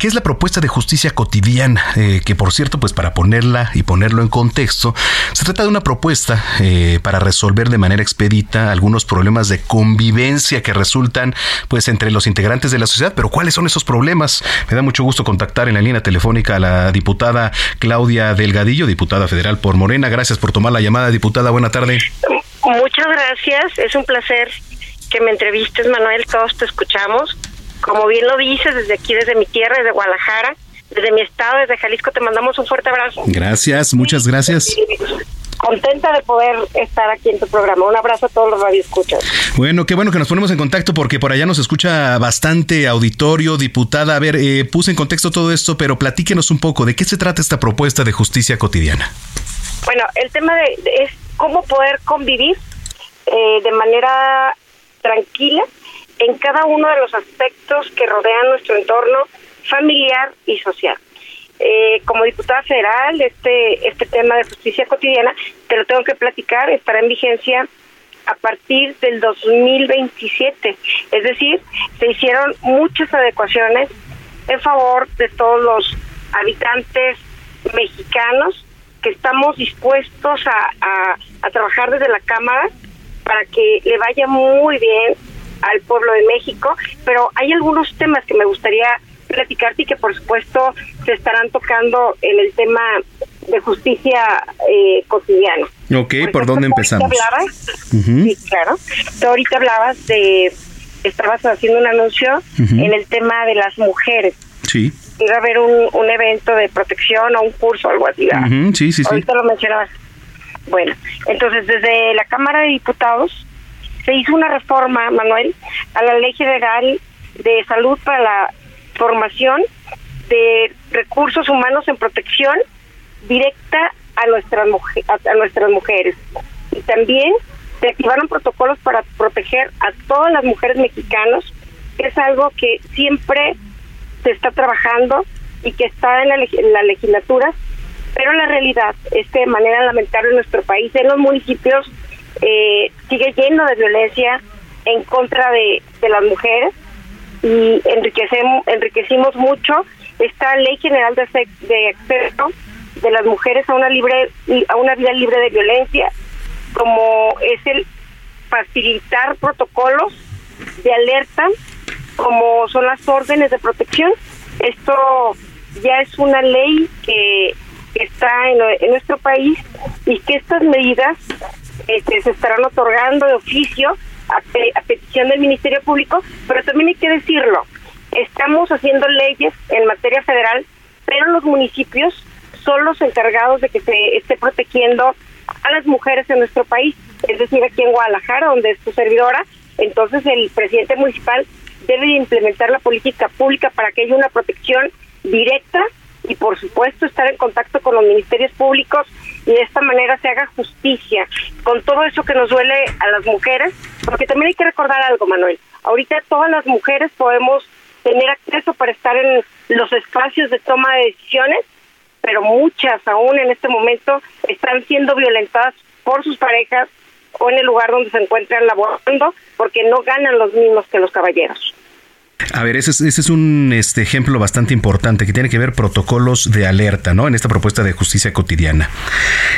[SPEAKER 1] ¿Qué es la propuesta de justicia cotidiana? Eh, que por cierto, pues para ponerla y ponerlo en contexto, se trata de una propuesta eh, para resolver de manera expedita algunos problemas de convivencia que resultan pues entre los integrantes de la sociedad. Pero ¿cuáles son esos problemas? Me da mucho gusto contactar en la línea telefónica a la diputada Claudia Delgadillo, diputada federal por Morena. Gracias por tomar la llamada, diputada. Buena tarde.
[SPEAKER 28] Muchas gracias. Es un placer que me entrevistes, Manuel. Todos te escuchamos. Como bien lo dices, desde aquí, desde mi tierra, desde Guadalajara, desde mi estado, desde Jalisco, te mandamos un fuerte abrazo.
[SPEAKER 1] Gracias, muchas gracias.
[SPEAKER 28] Contenta de poder estar aquí en tu programa. Un abrazo a todos los radioescuchas.
[SPEAKER 1] Bueno, qué bueno que nos ponemos en contacto porque por allá nos escucha bastante auditorio, diputada. A ver, eh, puse en contexto todo esto, pero platíquenos un poco de qué se trata esta propuesta de justicia cotidiana.
[SPEAKER 28] Bueno, el tema de, es cómo poder convivir eh, de manera tranquila en cada uno de los aspectos que rodean nuestro entorno familiar y social. Eh, como diputada federal, este, este tema de justicia cotidiana, te lo tengo que platicar, estará en vigencia a partir del 2027. Es decir, se hicieron muchas adecuaciones en favor de todos los habitantes mexicanos que estamos dispuestos a, a trabajar desde la Cámara para que le vaya muy bien al pueblo de México, pero hay algunos temas que me gustaría platicarte y que por supuesto se estarán tocando en el tema de justicia eh, cotidiana.
[SPEAKER 1] Ok, ¿por, dónde empezamos?
[SPEAKER 28] Hablabas, Sí, claro. Tú ahorita hablabas de, estabas haciendo un anuncio en el tema de las mujeres.
[SPEAKER 1] Sí.
[SPEAKER 28] Iba a haber un, un evento de protección o un curso o algo así.
[SPEAKER 1] Sí, sí, sí.
[SPEAKER 28] Ahorita lo mencionabas. Bueno, entonces desde la Cámara de Diputados se hizo una reforma, Manuel, a la Ley General de Salud para la formación de recursos humanos en protección directa a nuestras a, nuestras mujeres. Y también se activaron protocolos para proteger a todas las mujeres mexicanas, que es algo que siempre se está trabajando y que está en la, en la legislatura, pero la realidad es que de manera lamentable en nuestro país, en los municipios, eh, sigue lleno de violencia en contra de, las mujeres y enriquecemos, enriquecimos mucho esta ley general de, de acceso de las mujeres a una libre a una vida libre de violencia como es el facilitar protocolos de alerta como son las órdenes de protección. Esto ya es una ley que, está en, nuestro país y que estas medidas este, se estarán otorgando de oficio a, petición del Ministerio Público, pero también hay que decirlo, estamos haciendo leyes en materia federal, pero los municipios son los encargados de que se esté protegiendo a las mujeres en nuestro país, es decir, aquí en Guadalajara, donde es tu servidora, entonces el presidente municipal debe implementar la política pública para que haya una protección directa y por supuesto estar en contacto con los ministerios públicos y de esta manera se haga justicia con todo eso que nos duele a las mujeres, porque también hay que recordar algo, Manuel. Ahorita todas las mujeres podemos tener acceso para estar en los espacios de toma de decisiones, pero muchas aún en este momento están siendo violentadas por sus parejas o en el lugar donde se encuentran laborando porque no ganan los mismos que los caballeros.
[SPEAKER 1] A ver, ese es, un este, ejemplo bastante importante que tiene que ver protocolos de alerta, ¿no? En esta propuesta de justicia cotidiana.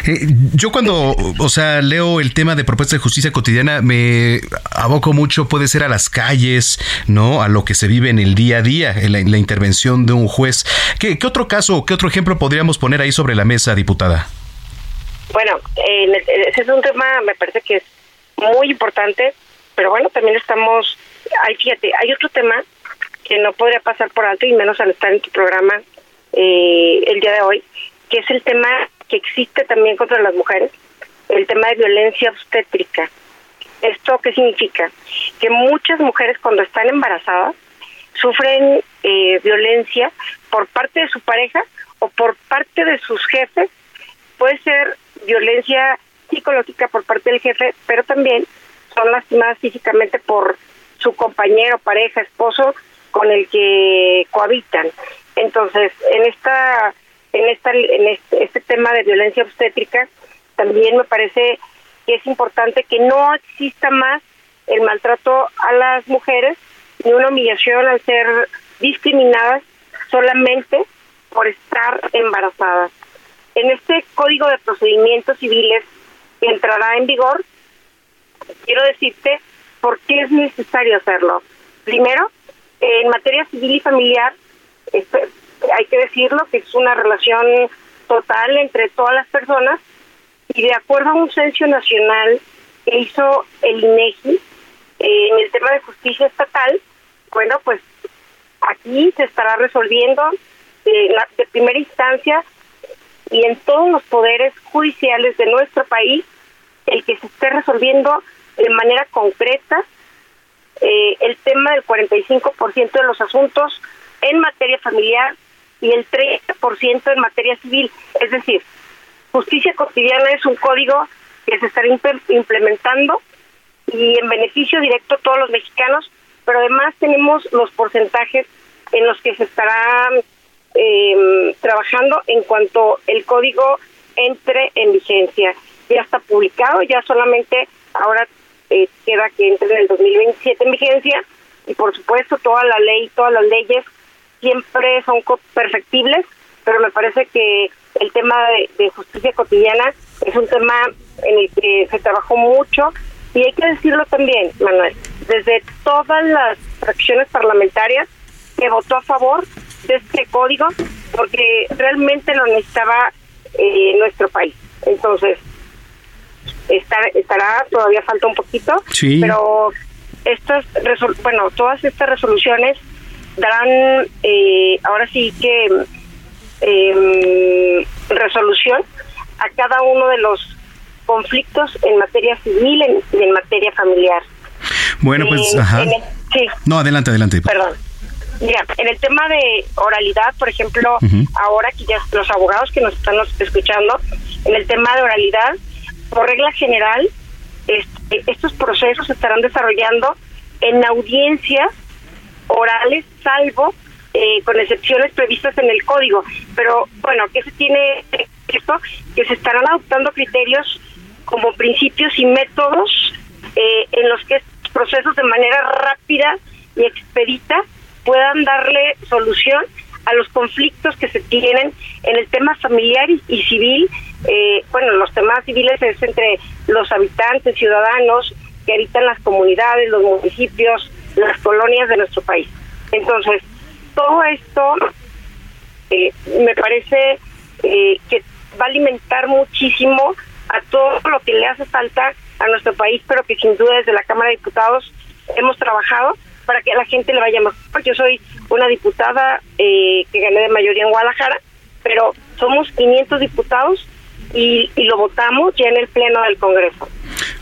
[SPEAKER 1] Eh, yo cuando, o sea, leo el tema de propuesta de justicia cotidiana, me aboco mucho, puede ser a las calles, ¿no? A lo que se vive en el día a día, en la, intervención de un juez. ¿Qué, ¿Qué, otro caso, qué otro ejemplo podríamos poner ahí sobre la mesa, diputada?
[SPEAKER 28] Bueno, ese es un tema, me parece que es muy importante, pero bueno, también estamos, hay, fíjate, hay otro tema que no podría pasar por alto y menos al estar en tu programa eh, el día de hoy, que es el tema que existe también contra las mujeres, el tema de violencia obstétrica. ¿Esto qué significa? Que muchas mujeres cuando están embarazadas sufren eh, violencia por parte de su pareja o por parte de sus jefes. Puede ser violencia psicológica por parte del jefe, pero también son lastimadas físicamente por su compañero, pareja, esposo con el que cohabitan. Entonces, en esta en esta en este, este, tema de violencia obstétrica también me parece que es importante que no exista más el maltrato a las mujeres ni una humillación al ser discriminadas solamente por estar embarazadas. En este Código de Procedimientos Civiles que entrará en vigor, quiero decirte por qué es necesario hacerlo. Primero, en materia civil y familiar, hay que decirlo que es una relación total entre todas las personas y de acuerdo a un censo nacional que hizo el INEGI eh, en el tema de justicia estatal, bueno, pues aquí se estará resolviendo eh, de primera instancia y en todos los poderes judiciales de nuestro país el que se esté resolviendo de manera concreta eh, el tema del 45% de los asuntos en materia familiar y el 30% en materia civil. Es decir, justicia cotidiana es un código que se estará implementando y en beneficio directo a todos los mexicanos, pero además tenemos los porcentajes en los que se estará eh, trabajando en cuanto el código entre en vigencia. Ya está publicado, ya solamente ahora eh, queda que entre en el 2027 en vigencia y por supuesto toda la ley, todas las leyes siempre son perfectibles, pero me parece que el tema de, justicia cotidiana es un tema en el que se trabajó mucho y hay que decirlo también, Manuel, desde todas las fracciones parlamentarias que votó a favor de este código porque realmente lo necesitaba eh, nuestro país. Entonces, estará, todavía falta un poquito, pero estas, bueno, todas estas resoluciones darán eh, ahora sí que eh, resolución a cada uno de los conflictos en materia civil y en, materia familiar.
[SPEAKER 1] Bueno, pues, ajá. No, adelante, adelante.
[SPEAKER 28] Perdón. Mira, en el tema de oralidad, por ejemplo, ahora que ya los abogados que nos están escuchando, en el tema de oralidad, por regla general, este, estos procesos se estarán desarrollando en audiencias orales, salvo eh, con excepciones previstas en el código. Pero bueno, ¿qué se tiene esto? Que se estarán adoptando criterios como principios y métodos eh, en los que estos procesos de manera rápida y expedita puedan darle solución a los conflictos que se tienen en el tema familiar y, civil. Eh, bueno, los temas civiles es entre los habitantes, ciudadanos que habitan las comunidades, los municipios, las colonias de nuestro país. Entonces, todo esto eh, me parece eh, que va a alimentar muchísimo a todo lo que le hace falta a nuestro país, pero que sin duda desde la Cámara de Diputados hemos trabajado para que a la gente le vaya mejor. Yo soy una diputada eh, que gané de mayoría en Guadalajara, pero somos 500 diputados y, y lo votamos ya en el Pleno del Congreso.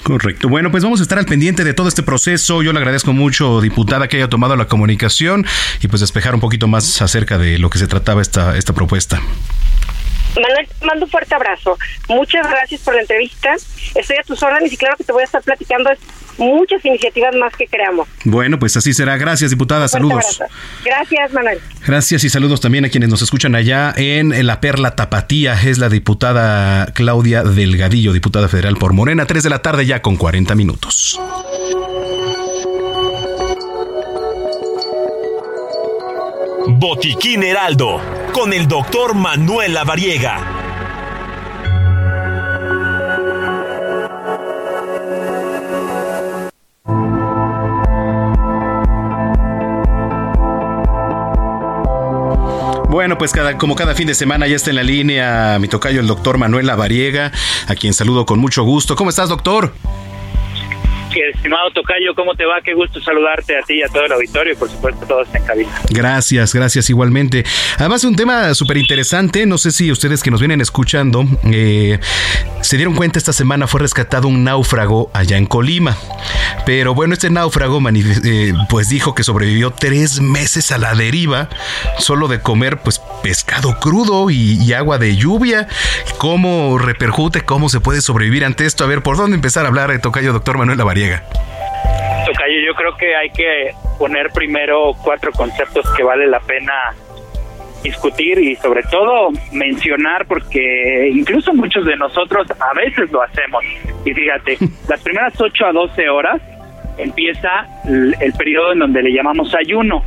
[SPEAKER 1] Correcto. Bueno, pues vamos a estar al pendiente de todo este proceso. Yo le agradezco mucho, diputada, que haya tomado la comunicación y pues despejar un poquito más acerca de lo que se trataba esta, esta propuesta.
[SPEAKER 28] Manuel, te mando un fuerte abrazo. Muchas gracias por la entrevista. Estoy a tus órdenes y claro que te voy a estar platicando muchas iniciativas más que creamos.
[SPEAKER 1] Bueno, pues así será. Gracias, diputada. Saludos.
[SPEAKER 28] Gracias, Manuel.
[SPEAKER 1] Gracias y saludos también a quienes nos escuchan allá en La Perla Tapatía. Es la diputada Claudia Delgadillo, diputada federal por Morena. Tres de la tarde ya con 40 minutos.
[SPEAKER 2] Botiquín Heraldo, con el doctor Manuel Lavariega.
[SPEAKER 1] Bueno, pues cada, como cada fin de semana ya está en la línea mi tocayo, el doctor Manuel Lavariega, a quien saludo con mucho gusto. ¿Cómo estás, doctor?
[SPEAKER 29] Estimado Tocayo, ¿cómo te va? Qué gusto saludarte a ti y a todo el auditorio y por supuesto a todos en cabina.
[SPEAKER 1] Gracias, gracias igualmente. Además, un tema súper interesante, no sé si ustedes que nos vienen escuchando eh, se dieron cuenta, esta semana fue rescatado un náufrago allá en Colima. Pero bueno, este náufrago eh, pues dijo que sobrevivió tres meses a la deriva, solo de comer pues pescado crudo y, agua de lluvia. ¿Cómo repercute? ¿Cómo se puede sobrevivir ante esto? A ver, ¿por dónde empezar a hablar, de Tocayo, doctor Manuel Lavariega?
[SPEAKER 29] Tocayo, yo creo que hay que poner primero cuatro conceptos que vale la pena discutir y sobre todo mencionar porque incluso muchos de nosotros a veces lo hacemos. Y fíjate, las primeras 8 a 12 horas empieza el, periodo en donde le llamamos ayuno.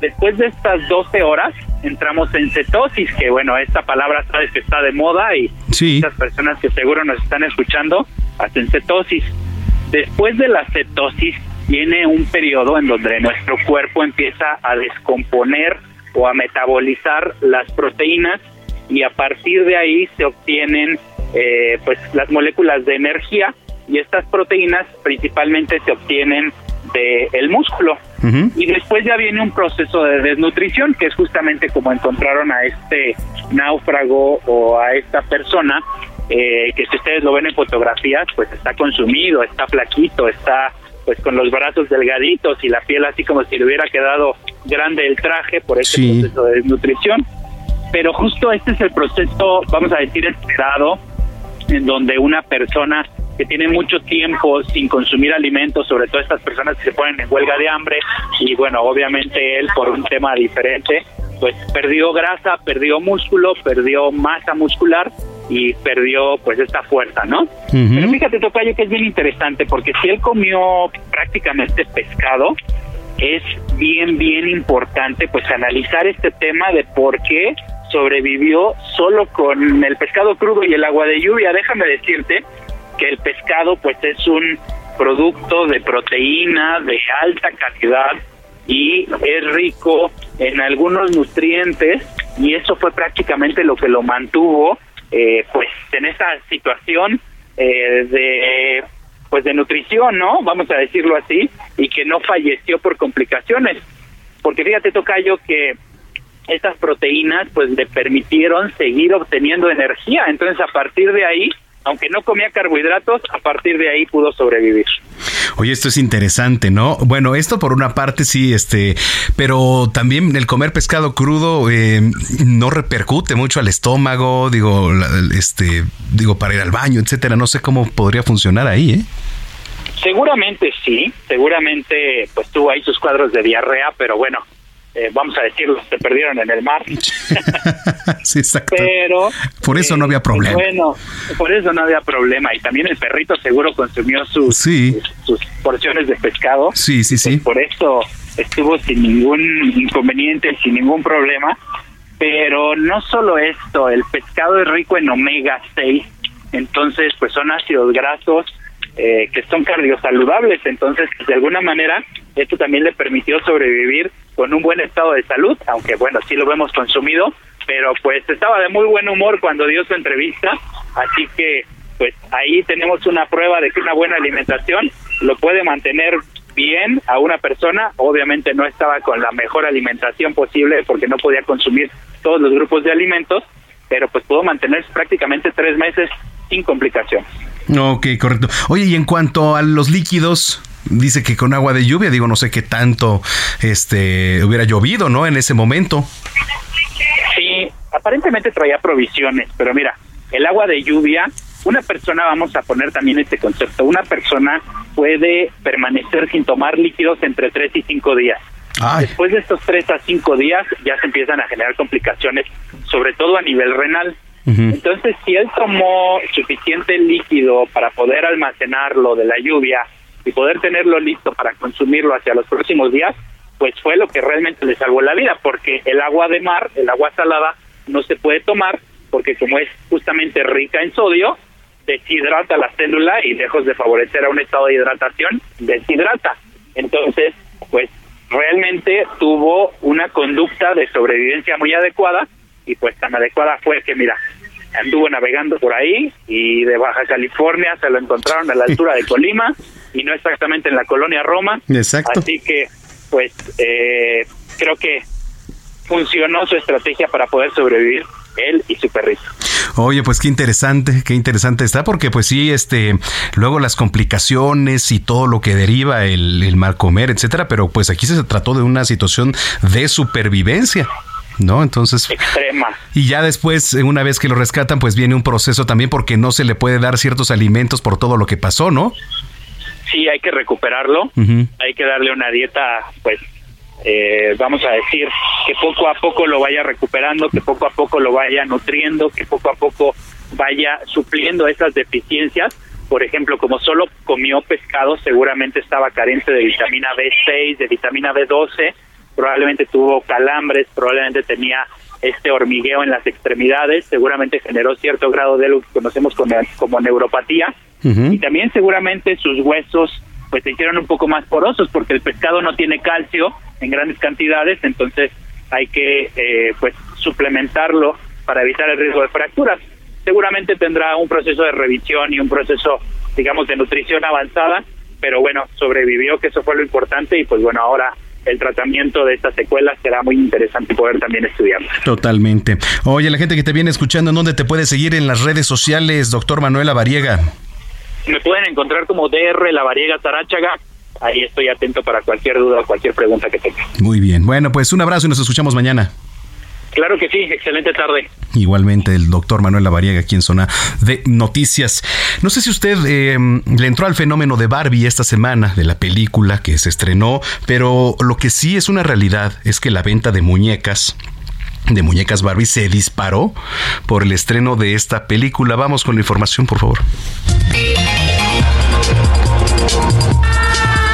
[SPEAKER 29] Después de estas 12 horas entramos en cetosis, que bueno, esta palabra sabes que está de moda y muchas personas que seguro nos están escuchando hacen cetosis. Después de la cetosis viene un periodo en donde nuestro cuerpo empieza a descomponer o a metabolizar las proteínas y a partir de ahí se obtienen eh, pues las moléculas de energía y estas proteínas principalmente se obtienen del el músculo y después ya viene un proceso de desnutrición que es justamente como encontraron a este náufrago o a esta persona eh, que si ustedes lo ven en fotografías pues está consumido, está flaquito, está pues con los brazos delgaditos y la piel así como si le hubiera quedado grande el traje por este proceso de desnutrición. Pero justo este es el proceso, vamos a decir, esperado, en donde una persona que tiene mucho tiempo sin consumir alimentos, sobre todo estas personas que se ponen en huelga de hambre, y bueno, obviamente él por un tema diferente, pues perdió grasa, perdió músculo, perdió masa muscular y perdió pues esta fuerza, ¿no? Pero fíjate, Tocayo, que es bien interesante porque si él comió prácticamente pescado, es bien, bien importante pues analizar este tema de por qué sobrevivió solo con el pescado crudo y el agua de lluvia. Déjame decirte que el pescado pues es un producto de proteína de alta calidad y es rico en algunos nutrientes y eso fue prácticamente lo que lo mantuvo eh, pues en esa situación eh, de pues de nutrición, ¿no? Vamos a decirlo así, y que no falleció por complicaciones. Porque fíjate, Tocayo, que estas proteínas pues le permitieron seguir obteniendo energía. Entonces, a partir de ahí, aunque no comía carbohidratos, a partir de ahí pudo sobrevivir.
[SPEAKER 1] Oye, esto es interesante, ¿no? Bueno, esto por una parte sí, este, pero también el comer pescado crudo eh, no repercute mucho al estómago, digo, este, digo para ir al baño, etcétera. No sé cómo podría funcionar ahí, ¿eh?
[SPEAKER 29] Seguramente sí, seguramente pues tuvo ahí sus cuadros de diarrea, pero bueno, eh, vamos a decirlo, se perdieron en el mar.
[SPEAKER 1] sí, exacto.
[SPEAKER 29] Pero...
[SPEAKER 1] Por eso no había eh, problema.
[SPEAKER 29] Bueno, por eso no había problema. Y también el perrito seguro consumió sus, sus, porciones de pescado.
[SPEAKER 1] Sí, sí, sí.
[SPEAKER 29] Por eso estuvo sin ningún inconveniente, sin ningún problema. Pero no solo esto, el pescado es rico en omega 6, entonces pues son ácidos grasos eh, que son cardiosaludables, entonces de alguna manera esto también le permitió sobrevivir con un buen estado de salud, aunque bueno, sí lo vemos consumido, pero pues estaba de muy buen humor cuando dio su entrevista, así que pues ahí tenemos una prueba de que una buena alimentación lo puede mantener bien a una persona, obviamente no estaba con la mejor alimentación posible porque no podía consumir todos los grupos de alimentos, pero pues pudo mantenerse prácticamente tres meses sin complicaciones.
[SPEAKER 1] Ok, correcto. Oye, y en cuanto a los líquidos, dice que con agua de lluvia, digo, no sé qué tanto este hubiera llovido, ¿no? En ese momento.
[SPEAKER 29] Sí, aparentemente traía provisiones, pero mira, el agua de lluvia, una persona, vamos a poner también este concepto, una persona puede permanecer sin tomar líquidos entre 3 y 5 días. Después de estos 3 a 5 días ya se empiezan a generar complicaciones, sobre todo a nivel renal. Entonces, si él tomó suficiente líquido para poder almacenarlo de la lluvia y poder tenerlo listo para consumirlo hacia los próximos días, pues fue lo que realmente le salvó la vida, porque el agua de mar, el agua salada, no se puede tomar, porque como es justamente rica en sodio, deshidrata la célula y lejos de favorecer a un estado de hidratación, deshidrata. Entonces, pues realmente tuvo una conducta de sobrevivencia muy adecuada y pues tan adecuada fue que mira, anduvo navegando por ahí y de Baja California se lo encontraron a la altura de Colima y no exactamente en la colonia Roma.
[SPEAKER 1] Exacto.
[SPEAKER 29] Así que pues eh, creo que funcionó su estrategia para poder sobrevivir él y su perrito.
[SPEAKER 1] Oye, pues qué interesante, qué interesante está, porque pues sí, este, luego las complicaciones y todo lo que deriva el, el mal comer, etcétera, pero pues aquí se trató de una situación de supervivencia. ¿No? Entonces...
[SPEAKER 29] Extrema.
[SPEAKER 1] Y ya después, una vez que lo rescatan, pues viene un proceso también porque no se le puede dar ciertos alimentos por todo lo que pasó, ¿no?
[SPEAKER 29] Sí, hay que recuperarlo, hay que darle una dieta, pues, eh, vamos a decir, que poco a poco lo vaya recuperando, que poco a poco lo vaya nutriendo, que poco a poco vaya supliendo esas deficiencias. Por ejemplo, como solo comió pescado, seguramente estaba carente de vitamina B6, de vitamina B12, probablemente tuvo calambres, probablemente tenía este hormigueo en las extremidades, seguramente generó cierto grado de lo que conocemos como, como neuropatía y también seguramente sus huesos pues se hicieron un poco más porosos porque el pescado no tiene calcio en grandes cantidades, entonces hay que eh, pues suplementarlo para evitar el riesgo de fracturas. Seguramente tendrá un proceso de revisión y un proceso, digamos, de nutrición avanzada, pero bueno, sobrevivió, que eso fue lo importante y pues bueno, ahora el tratamiento de estas secuelas será muy interesante poder también estudiarlo.
[SPEAKER 1] Totalmente. Oye, la gente que te viene escuchando, ¿en dónde te puede seguir en las redes sociales, doctor Manuel Variega?
[SPEAKER 29] Me pueden encontrar como DR La Variega Taráchaga. Ahí estoy atento para cualquier duda o cualquier pregunta que tenga.
[SPEAKER 1] Muy bien. Bueno, pues un abrazo y nos escuchamos mañana.
[SPEAKER 29] Claro que sí, excelente tarde.
[SPEAKER 1] Igualmente el doctor Manuel Lavariega aquí en Zona de Noticias. No sé si usted eh, le entró al fenómeno de Barbie esta semana, de la película que se estrenó, pero lo que sí es una realidad es que la venta de muñecas de muñecas Barbie se disparó por el estreno de esta película. Vamos con la información, por favor.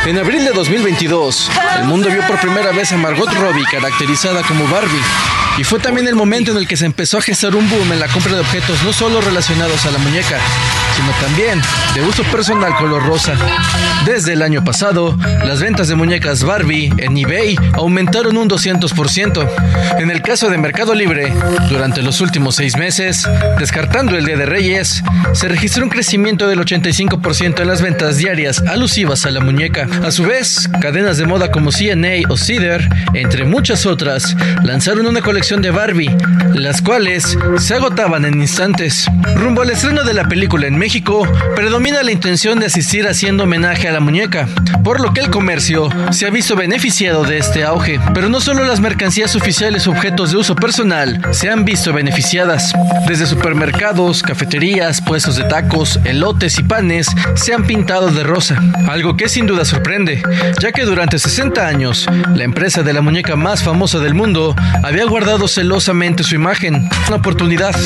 [SPEAKER 30] En abril de 2022, el mundo vio por primera vez a Margot Robbie caracterizada como Barbie. Y fue también el momento en el que se empezó a gestar un boom en la compra de objetos no solo relacionados a la muñeca, sino también de uso personal color rosa. Desde el año pasado, las ventas de muñecas Barbie en eBay aumentaron un 200%. En el caso de Mercado Libre, durante los últimos seis meses, descartando el Día de Reyes, se registró un crecimiento del 85% en las ventas diarias alusivas a la muñeca. A su vez, cadenas de moda como CNA o Cedar, entre muchas otras, lanzaron una colección de Barbie, las cuales se agotaban en instantes. Rumbo al estreno de la película en México, predomina la intención de asistir haciendo homenaje a la muñeca, por lo que el comercio se ha visto beneficiado de este auge. Pero no solo las mercancías oficiales objetos de uso personal se han visto beneficiadas. Desde supermercados, cafeterías, puestos de tacos, elotes y panes se han pintado de rosa, algo que sin duda sorprende, ya que durante 60 años, la empresa de la muñeca más famosa del mundo había guardado celosamente su imagen. Una oportunidad,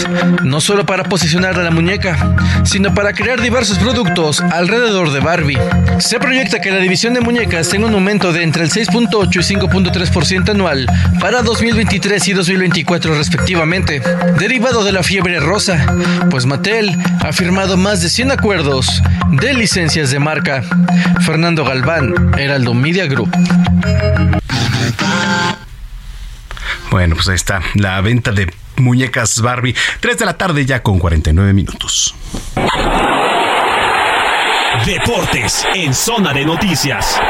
[SPEAKER 30] no solo para posicionar a la muñeca, sino para crear diversos productos alrededor de Barbie. Se proyecta que la división de muñecas tenga un aumento de entre el 6.8 y 5.3% anual para 2023 y 2024 respectivamente, derivado de la fiebre rosa, pues Mattel ha firmado más de 100 acuerdos de licencias de marca. Fernando Galván, Heraldo Media Group.
[SPEAKER 1] Bueno, pues ahí está la venta de muñecas Barbie. 3 de la tarde ya con 49 minutos.
[SPEAKER 2] Deportes en zona de noticias.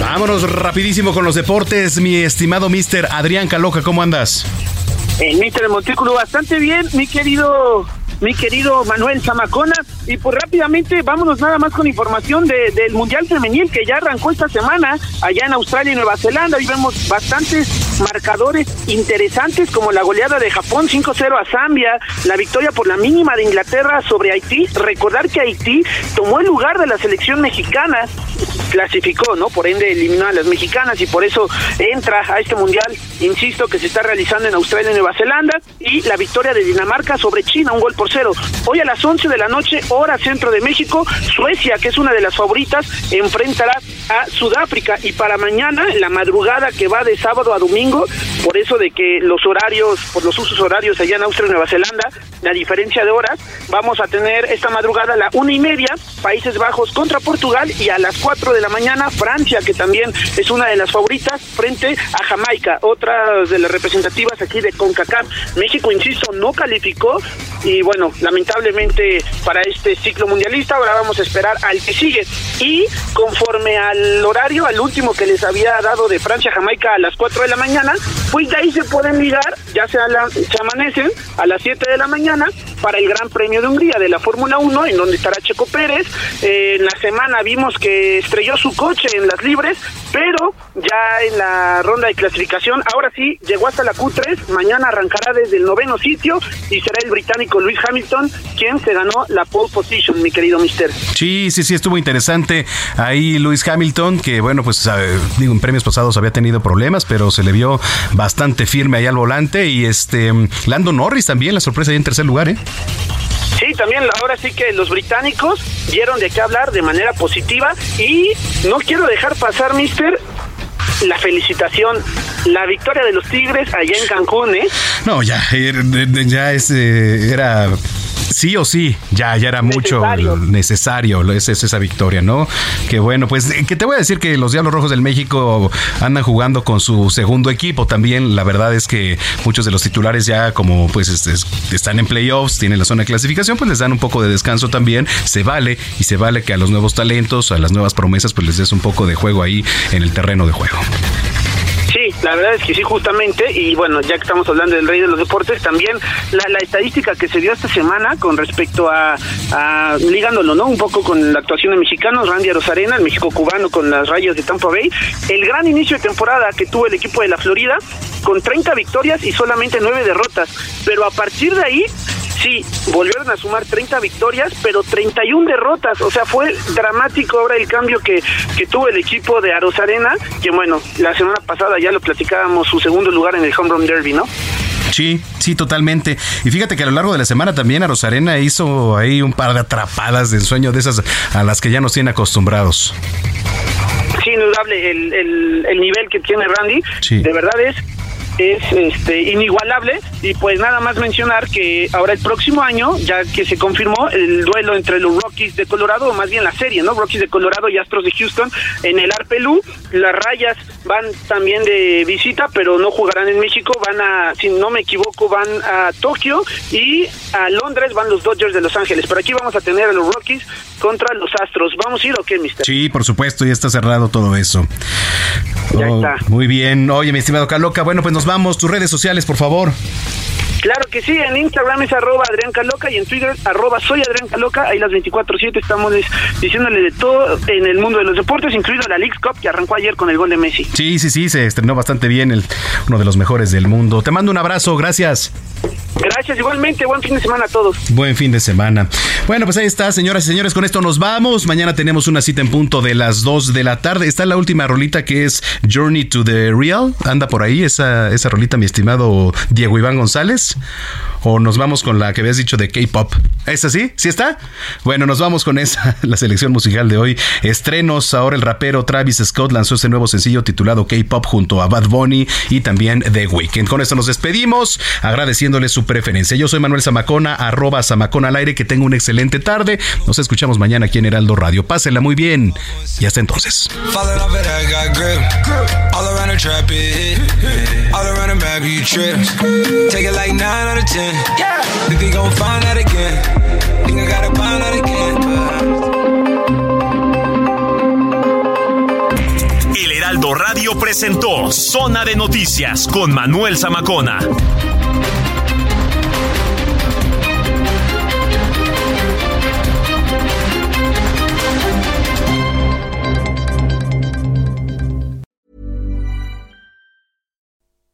[SPEAKER 1] Vámonos rapidísimo con los deportes, mi estimado Mister Adrián Caloca, ¿cómo andas?
[SPEAKER 31] El Mister Montículo, bastante bien, mi querido mi querido Manuel Zamacona. Y pues rápidamente vámonos nada más con información de, del Mundial Femenil que ya arrancó esta semana allá en Australia y Nueva Zelanda. y vemos bastantes marcadores interesantes como la goleada de Japón 5-0 a Zambia, la victoria por la mínima de Inglaterra sobre Haití. Recordar que Haití tomó el lugar de la selección mexicana, clasificó, ¿no? Por ende eliminó a las mexicanas y por eso entra a este mundial, insisto, que se está realizando en Australia y Nueva Zelanda y la victoria de Dinamarca sobre China, un gol por Hoy a las 11 de la noche, hora centro de México, Suecia, que es una de las favoritas, enfrentará a Sudáfrica y para mañana, la madrugada que va de sábado a domingo, por eso de que los horarios, por los usos horarios allá en Austria y Nueva Zelanda, la diferencia de horas, vamos a tener esta madrugada a la una y media, Países Bajos contra Portugal y a las cuatro de la mañana Francia, que también es una de las favoritas, frente a Jamaica, otra de las representativas aquí de CONCACAF. México, insisto, no calificó y bueno, lamentablemente para este ciclo mundialista ahora vamos a esperar al que sigue. Y conforme al horario, al último que les había dado de Francia Jamaica a las 4 de la mañana, pues de ahí se pueden ligar, ya se amanecen a las 7 de la mañana para el Gran Premio de Hungría de la Fórmula 1, en donde estará Checo Pérez. Eh, en la semana vimos que estrelló su coche en las libres, pero ya en la ronda de clasificación, ahora sí, llegó hasta la Q3, mañana arrancará desde el noveno sitio y será el británico Luis Hamilton quien se ganó la pole position, mi querido mister.
[SPEAKER 1] Sí, sí, sí, estuvo interesante ahí Luis Hamilton, que bueno, pues digo, en premios pasados había tenido problemas, pero se le vio bastante firme ahí al volante y este Lando Norris también, la sorpresa ahí en tercer lugar, ¿eh?
[SPEAKER 31] Sí, también ahora sí que los británicos dieron de qué hablar de manera positiva y no quiero dejar pasar, mister, la felicitación, la victoria de los Tigres allá en Cancún, ¿eh?
[SPEAKER 1] No, ya, eh, ya es, eh, era sí o sí, ya, ya era mucho necesario, es, esa victoria, ¿no? Que bueno, pues que te voy a decir que los Diablos Rojos del México andan jugando con su segundo equipo también. La verdad es que muchos de los titulares ya como pues están en playoffs, tienen la zona de clasificación, pues les dan un poco de descanso también. Se vale y se vale que a los nuevos talentos, a las nuevas promesas, pues les des un poco de juego ahí en el terreno de juego.
[SPEAKER 31] Sí, la verdad es que sí, justamente, y bueno, ya que estamos hablando del rey de los deportes, también la, estadística que se dio esta semana con respecto a, ligándolo, ¿no? Un poco con la actuación de mexicanos, Randy Rosarena, el México cubano con las rayas de Tampa Bay, el gran inicio de temporada que tuvo el equipo de la Florida, con 30 victorias y solamente 9 derrotas, pero a partir de ahí sí, volvieron a sumar 30 victorias, pero 31 derrotas. O sea, fue dramático ahora el cambio que, que tuvo el equipo de Arena, que bueno, la semana pasada ya lo platicábamos, su segundo lugar en el Home Run Derby, ¿no?
[SPEAKER 1] Sí, sí, totalmente. Y fíjate que a lo largo de la semana también a Rosarena hizo ahí un par de atrapadas de ensueño de esas a las que ya nos tienen acostumbrados.
[SPEAKER 31] Sí, indudable el, el, el nivel que tiene Randy. De verdad es es este inigualable y pues nada más mencionar que ahora el próximo año ya que se confirmó el duelo entre los Rockies de Colorado o más bien la serie no Rockies de Colorado y Astros de Houston en el Arpelú. Las Rayas van también de visita pero no jugarán en México. Van a si no me equivoco van a Tokio y a Londres van los Dodgers de Los Ángeles. Pero aquí vamos a tener a los Rockies contra los Astros. Vamos a ir o qué mister
[SPEAKER 1] sí por supuesto ya está cerrado todo eso. Ya oh, está muy bien. Oye mi estimado Caloca bueno pues nos vamos. Tus redes sociales, por favor.
[SPEAKER 31] Claro que sí, en Instagram es arroba Adrián Caloca y en Twitter arroba soy Adrián Caloca. Ahí las 24-7 estamos diciéndole de todo en el mundo de los deportes, incluido la League Cup que arrancó ayer con el gol de Messi.
[SPEAKER 1] Sí, sí, sí, se estrenó bastante bien, el, uno de los mejores del mundo. Te mando un abrazo, gracias.
[SPEAKER 31] Gracias, igualmente. Buen fin de semana a todos.
[SPEAKER 1] Buen fin de semana. Bueno, pues ahí está, señoras y señores. Con esto nos vamos. Mañana tenemos una cita en punto de las 2 de la tarde. Está la última rolita que es Journey to the Real. Anda por ahí esa, esa rolita, mi estimado Diego Iván González o nos vamos con la que habías dicho de K-pop. ¿Es así? ¿Sí está? Bueno, nos vamos con esa, la selección musical de hoy. Estrenos, ahora el rapero Travis Scott lanzó este nuevo sencillo titulado K-pop junto a Bad Bunny y también The Weeknd. Con esto nos despedimos, agradeciéndole su preferencia. Yo soy Manuel Zamacona, arroba Zamacona al aire, que tenga una excelente tarde. Nos escuchamos mañana aquí en Heraldo Radio. Pásenla muy bien y hasta entonces.
[SPEAKER 2] El Heraldo Radio presentó Zona de Noticias con Manuel Zamacona.